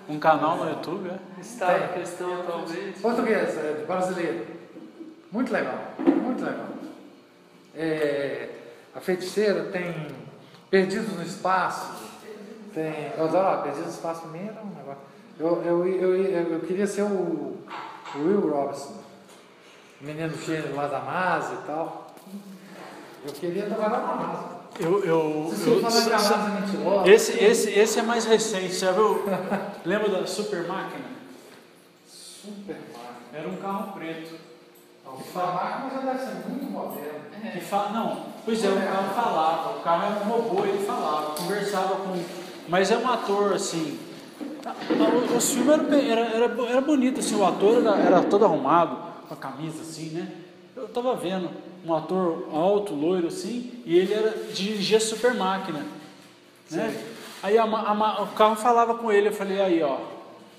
um canal no YouTube, é? Está em questão atualmente. Português, é, de brasileiro. Muito legal, muito legal. É, A Feiticeira, tem Perdidos no Espaço, tem. Eu adoro, ó, Perdidos no Espaço pra mim era um negócio. Eu, eu, eu, eu, eu queria ser o Will Robinson, menino gênio lá da NASA e tal. Eu queria trabalhar na NASA. Eu, eu, Se você eu- falar mentirosa. esse, esse, esse é mais recente, você já viu? Lembra da Super Máquina? Super máquina. Era um carro preto. Não, Super máquina já deve ser muito moderno. Que fa... Não, pois é, o carro falava, o carro era um robô, ele falava, conversava com. Mas é um ator assim. A- a- Os filmes eram, bem- era, era, bo- era bonito, assim, o ator era, era todo arrumado, com a camisa assim, né? Eu tava vendo um ator alto, loiro assim, e ele era, dirigia super máquina. Né? Aí a a o carro falava com ele, eu falei, aí ó,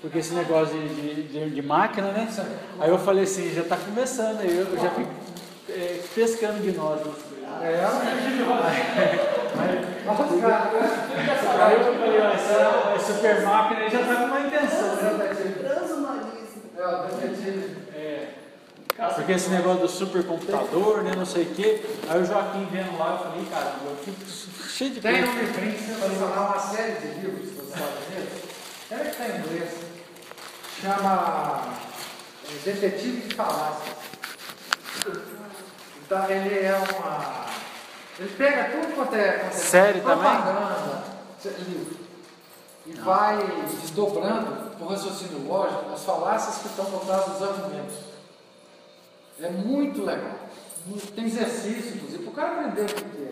porque esse negócio de, de, de- de máquina, né? Aí eu falei assim, já tá começando, aí eu já fico é, pescando gnose nas coisas. É, Nossa, cara, Aí eu falei, ó, essa, essa super máquina já tá com uma intenção, né? Transhumanismo. É, o. É, porque esse negócio do supercomputador, né, não sei o quê. Aí o Joaquim vendo lá, eu falei, cara, eu fico cheio de Tem um livrinho sensacional, uma série de livros dos Estados Unidos, deve estar em inglês, chama é, Detetive de Falácias. Então ele é uma. Ele pega tudo quanto é. quanto é Série também? livro, E vai desdobrando por raciocínio lógico as falácias que estão contadas nos argumentos. É muito legal. Tem exercício, inclusive, para o cara aprender o que é.